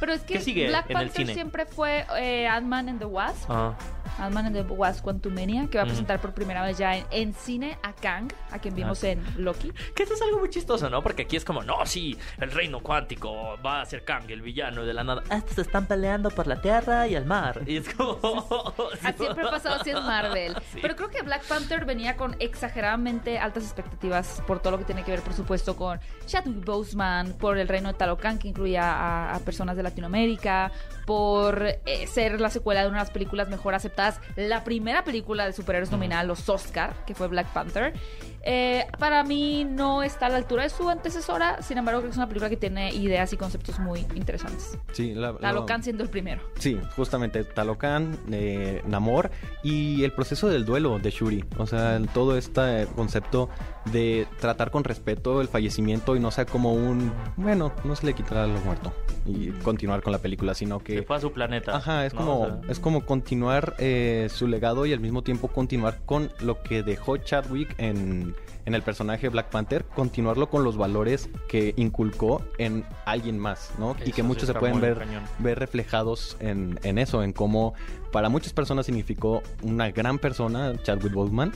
S2: Pero es que
S3: ¿Qué sigue
S2: Black
S3: en el
S2: Panther
S3: cine?
S2: siempre fue eh, Ant-Man and the Wasp.
S3: Ah,
S2: Ant-Man and the Wasp Quantumania, que va a presentar por primera vez ya en, en cine a Kang, a quien vimos
S3: Ah.
S2: en Loki.
S3: que eso es algo muy chistoso, ¿no? Porque aquí es como, no, sí, el reino cuántico va a ser Kang, el villano de la nada. Ah, Estos están peleando por la tierra y el mar. Y es como.
S2: Ah, siempre ha pasado así en Marvel.
S3: Sí.
S2: Pero creo que Black Panther venía con exageradamente altas expectativas por todo lo que tiene que ver, por supuesto, con Chadwick Boseman, por el reino de Talocan, que incluía a, a personas de Latinoamérica, por eh, ser la secuela de una de las películas mejor aceptadas, la primera película de superhéroes nominada a los Oscar, que fue Black Panther. Eh, para mí no está a la altura de su antecesora, sin embargo creo que es una película que tiene ideas y conceptos muy interesantes.
S4: Sí, la, la-
S2: Talocan siendo el primero.
S4: Sí, justamente Talocan, eh, Namor y el proceso del duelo de Shuri. O sea, todo este concepto de tratar con respeto el fallecimiento y no sea como un, bueno, no se le quitará lo muerto y continuar con la película, sino
S3: Se
S4: que...
S3: fue a su planeta.
S4: Ajá, es
S3: ¿no?
S4: como,
S3: O sea,
S4: es como continuar eh, su legado y al mismo tiempo continuar con lo que dejó Chadwick en, en el personaje Black Panther, continuarlo con los valores que inculcó en alguien más, ¿no? y que
S3: sí
S4: muchos se pueden ver,
S3: cañón.
S4: ver reflejados en, en eso, en cómo para muchas personas significó una gran persona, Chadwick Boseman.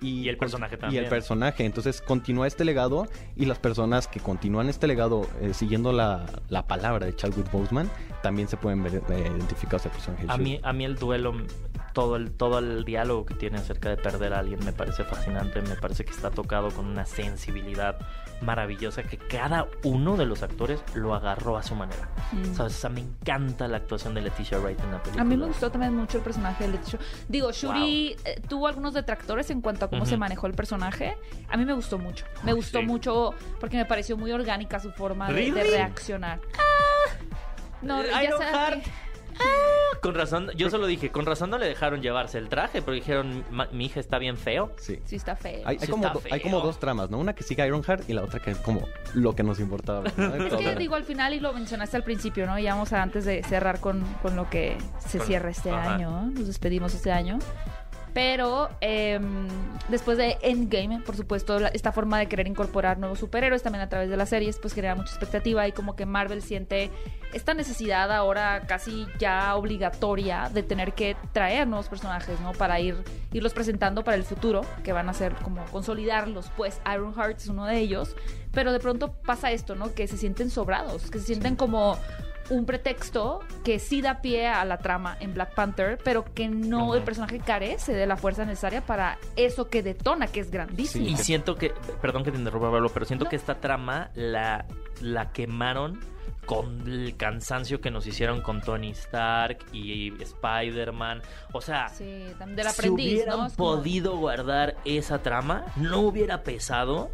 S3: Y el personaje
S4: Y
S3: también.
S4: el personaje. Entonces continúa este legado y las personas que continúan este legado eh, siguiendo la, la palabra de Chadwick Boseman también se pueden ver eh, identificados al personaje. de
S3: A mí, a mí el duelo, todo el, todo el diálogo que tiene acerca de perder a alguien me parece fascinante, me parece que está tocado con una sensibilidad maravillosa que cada uno de los actores lo agarró a su manera.
S2: Mm.
S3: ¿Sabes? O sea, me encanta la actuación de Leticia Wright en la película.
S2: A mí me gustó también mucho el personaje de Leticia. Digo, Shuri eh, tuvo algunos detractores en cuanto a cómo se manejó el personaje. A mí me gustó mucho. Me gustó
S3: sí.
S2: mucho porque me pareció muy orgánica su forma de, reaccionar. Ah, no, ya sabes que-
S3: Con razón, yo solo dije, con razón no le dejaron llevarse el traje, porque dijeron, "Ma- mi hija está bien feo.
S4: Sí.
S2: Sí, está feo.
S4: Hay, hay
S3: Sí
S4: como,
S3: está
S4: do- hay como dos tramas, ¿no? Una que sigue Ironheart y la otra que es como lo que nos importaba. ¿no?
S2: Es que digo al final y lo mencionaste al principio, ¿no? Y vamos a antes de cerrar con, con lo que se
S3: Con-
S2: cierra este
S3: ajá.
S2: año. ¿no? Nos despedimos este año. Pero em, después de Endgame, por supuesto, la- esta forma de querer incorporar nuevos superhéroes también a través de las series, pues genera mucha expectativa y como que Marvel siente esta necesidad ahora casi ya obligatoria de tener que traer nuevos personajes, ¿no? Para ir irlos presentando para el futuro, que van a ser como consolidarlos. Pues Ironheart es uno de ellos, pero de pronto pasa esto, ¿no? Que se sienten sobrados, que se sienten como un pretexto que sí da pie a la trama en Black Panther, pero que no,
S3: Ajá.
S2: el personaje carece de la fuerza necesaria para eso que detona, que es grandísimo.
S3: Y siento que, perdón que te interrumpa, Pablo, pero siento
S2: No.
S3: que esta trama la, la quemaron con el cansancio que nos hicieron con Tony Stark y Spider-Man. O sea,
S2: Sí, también del
S3: si
S2: aprendiz,
S3: hubieran
S2: ¿no? Es como-
S3: podido guardar esa trama, no hubiera pesado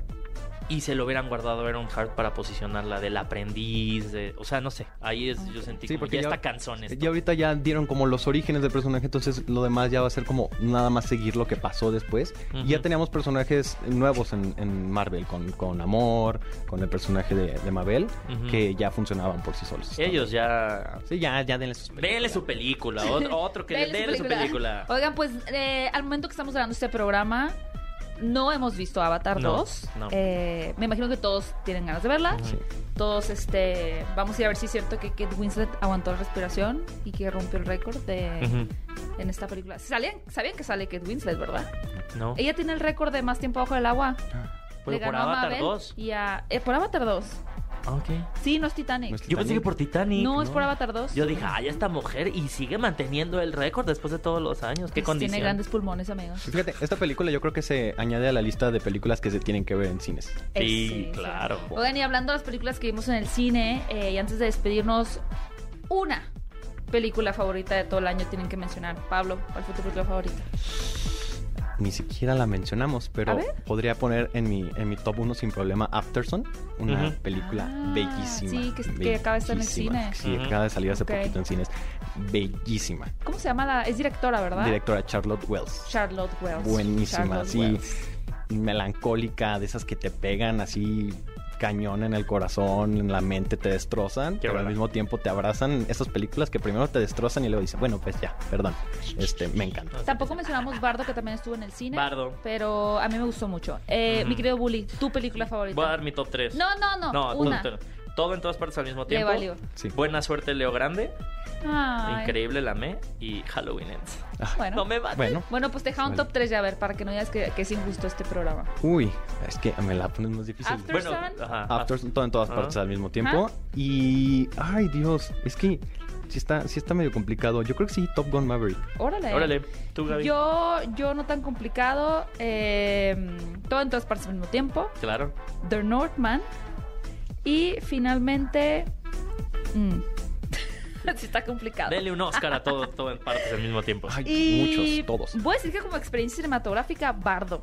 S3: y se lo hubieran guardado a Ironheart para posicionarla del aprendiz. de- o sea, no sé, ahí es, yo sentí
S4: Sí,
S3: como
S4: porque
S3: ya,
S4: ya-
S3: está cansón esto.
S4: Y ahorita ya dieron como los orígenes del personaje, entonces lo demás ya va a ser como nada más seguir lo que pasó después. Y ya teníamos personajes nuevos en, en Marvel, con, con Amor, con el personaje de, de Mabel, que ya funcionaban por sí solos.
S3: Ellos ya...
S4: Sí, ya, ya denle sus películas.
S3: Denle su película, otro, otro que
S2: Denle
S3: denle su película.
S2: Oigan, pues eh, al momento que estamos grabando este programa, no hemos visto Avatar
S3: No,
S2: 2.
S3: no.
S2: Eh, me imagino que todos tienen ganas de verla.
S4: Sí.
S2: Todos, este, vamos a ir a ver si es cierto que Kate Winslet aguantó la respiración y que rompió el récord de en esta película. ¿Sabían, sabían que sale Kate Winslet, ¿verdad?
S3: No.
S2: Ella tiene el récord de más tiempo bajo el agua.
S3: Pero
S2: Le
S3: por
S2: ganó a
S3: Avatar
S2: Mabel
S3: 2.
S2: Y a, eh, por Avatar 2.
S3: Ah, ok.
S2: Sí, no es Titanic.
S4: No es
S3: Yo pensé que por Titanic.
S2: No, es por Avatar 2.
S3: Yo dije, ay, esta mujer y sigue manteniendo el récord después de todos los años. ¿Qué
S2: Pues
S3: condición?
S2: Tiene grandes pulmones, amigos.
S4: Fíjate, esta película yo creo que se añade a la lista de películas que se tienen que ver en cines.
S3: Sí, claro.
S2: Oigan, y hablando de las películas que vimos en el cine, eh, y antes de despedirnos, una película favorita de todo el año tienen que mencionar. Pablo, ¿cuál fue tu película favorita?
S4: Ni siquiera la mencionamos, pero podría poner en mi, en mi top 1 sin problema Afterson, una película
S2: Ah,
S4: bellísima.
S2: sí, que- que acaba de estar en el cine.
S4: Sí, acaba de salir hace poquito en cines. Bellísima.
S2: ¿Cómo se llama la...? Es directora, ¿verdad?
S4: Directora Charlotte Wells.
S2: Charlotte Wells.
S4: Buenísima,
S2: Charlotte
S4: sí.
S2: Wells.
S4: Melancólica, de esas que te pegan así cañón en el corazón, en la mente, te destrozan, pero al mismo tiempo te abrazan. Esas películas que primero te destrozan y luego dicen, bueno, pues ya, perdón. Este, me encanta.
S2: Tampoco mencionamos Bardo, que también estuvo en el cine.
S3: Bardo.
S2: Pero a mí me gustó mucho. Eh. Mi querido Bully, ¿tu película favorita?
S3: Voy a dar mi top 3.
S2: No, no, no,
S3: No,
S2: una.
S3: Todo en todas partes al mismo
S2: Le
S3: tiempo.
S2: valió.
S4: Sí.
S3: Buena suerte, Leo Grande.
S2: Ay.
S3: Increíble, la amé. Y Halloween Ends.
S2: Bueno.
S3: No me va.
S4: Bueno,
S2: Bueno, pues deja un
S4: Bueno.
S2: top 3 ya, a ver, para que no digas que, que es injusto este programa.
S4: uy, es que me la pones más difícil.
S2: After
S3: Bueno,
S2: Sun.
S3: ajá.
S4: After, todo en todas
S3: Ajá.
S4: partes al mismo tiempo. Y, ay Dios, es que sí está, sí está medio complicado. Yo creo que sí, Top Gun Maverick.
S2: Órale.
S3: Órale, tú, Gaby.
S2: Yo, yo no tan complicado. eh, todo en todas partes al mismo tiempo.
S3: Claro.
S2: The Northman. Y finalmente. mm, sí, está complicado.
S3: Denle un Oscar a todo, todo en partes al mismo tiempo.
S4: Ay,
S2: Y
S4: muchos, todos.
S2: Voy a decir que como experiencia cinematográfica, Bardo.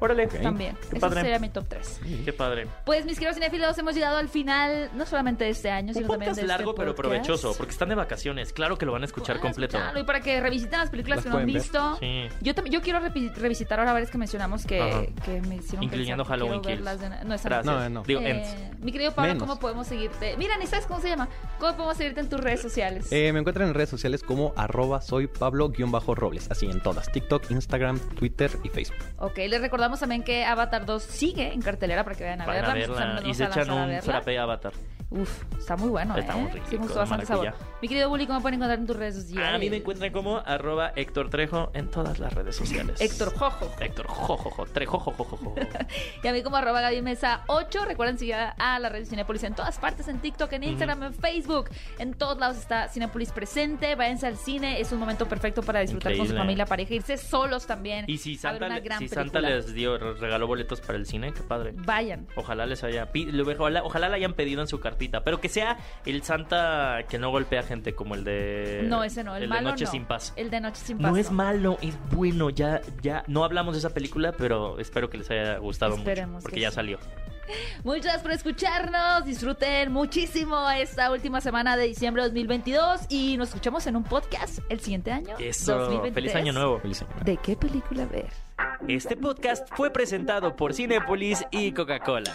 S3: Órale.
S2: También.
S3: Qué
S2: Ese
S3: padre.
S2: sería mi top 3.
S3: Qué padre.
S2: Pues mis queridos cinéfilos, hemos llegado al final, no solamente de este año,
S3: Un
S2: sino también de
S3: largo
S2: este
S3: pero
S2: podcast.
S3: provechoso, porque están de vacaciones. Claro que lo van a escuchar
S2: Pueden
S3: completo.
S2: escucharlo Y para que revisiten las películas
S4: Las
S2: que no han visto.
S3: Sí.
S2: Yo, también yo quiero revisitar ahora varias que mencionamos que, que me hicieron
S3: Incluyendo
S2: pensar
S3: Halloween Kills.
S2: de- No.
S3: Gracias.
S4: No, no.
S3: Digo,
S2: Eh, mi querido Pablo,
S4: Menos.
S2: ¿cómo podemos seguirte? Mira, ni sabes cómo se llama. ¿Cómo podemos seguirte en tus redes sociales?
S4: Eh, me encuentran en redes sociales como arroba soy Pablo-Robles, así en todas, TikTok, Instagram, Twitter y Facebook.
S2: Ok, les recordamos también que Avatar 2 sigue en cartelera para que vayan a
S3: Van a
S2: verla. Nosotros
S3: verla y se
S2: vamos a
S3: echan
S2: lanzar a
S3: un
S2: verla.
S3: frappé avatar.
S2: Uf, está muy bueno,
S3: Está
S2: ¿eh?
S3: muy rico,
S2: Sí, bastante sabor. Mi querido Bully, ¿cómo pueden encontrar en tus redes sociales?
S3: A mí me encuentran como arroba Héctor Trejo en todas las redes sociales.
S2: Héctor Jojo.
S3: Héctor Jojojo. Trejo Jojojo.
S2: Y a mí como arroba Gaby Mesa 8. Recuerden seguir a la red de Cinepolis en todas partes, en TikTok, en Instagram, en Facebook. En todos lados está Cinepolis presente. Váyanse al cine. Es un momento perfecto para disfrutar con su familia, pareja, irse solos también.
S3: Y si Santa,
S2: una
S3: le- si Santa les dio, regaló boletos para el cine, qué padre.
S2: Vayan.
S3: Ojalá les haya ojalá, ojalá la hayan pedido en su cartita, pero que sea el Santa que no golpea gente como el de
S2: No, ese no. El, malo
S3: Noche
S2: no.
S3: sin paz.
S2: El de Noche sin paz.
S3: No es malo, es bueno. Ya, ya no hablamos de esa película, pero espero que les haya gustado
S2: Esperemos
S3: mucho, porque
S2: que
S3: ya
S2: sí.
S3: salió.
S2: Muchas gracias por escucharnos. Disfruten muchísimo esta última semana de diciembre de 2022 y nos escuchamos en un podcast el siguiente año.
S3: Eso,
S2: 2023.
S3: feliz año nuevo.
S4: Feliz año.
S2: ¿De qué película ver?
S3: Este podcast fue presentado por Cinepolis y Coca-Cola.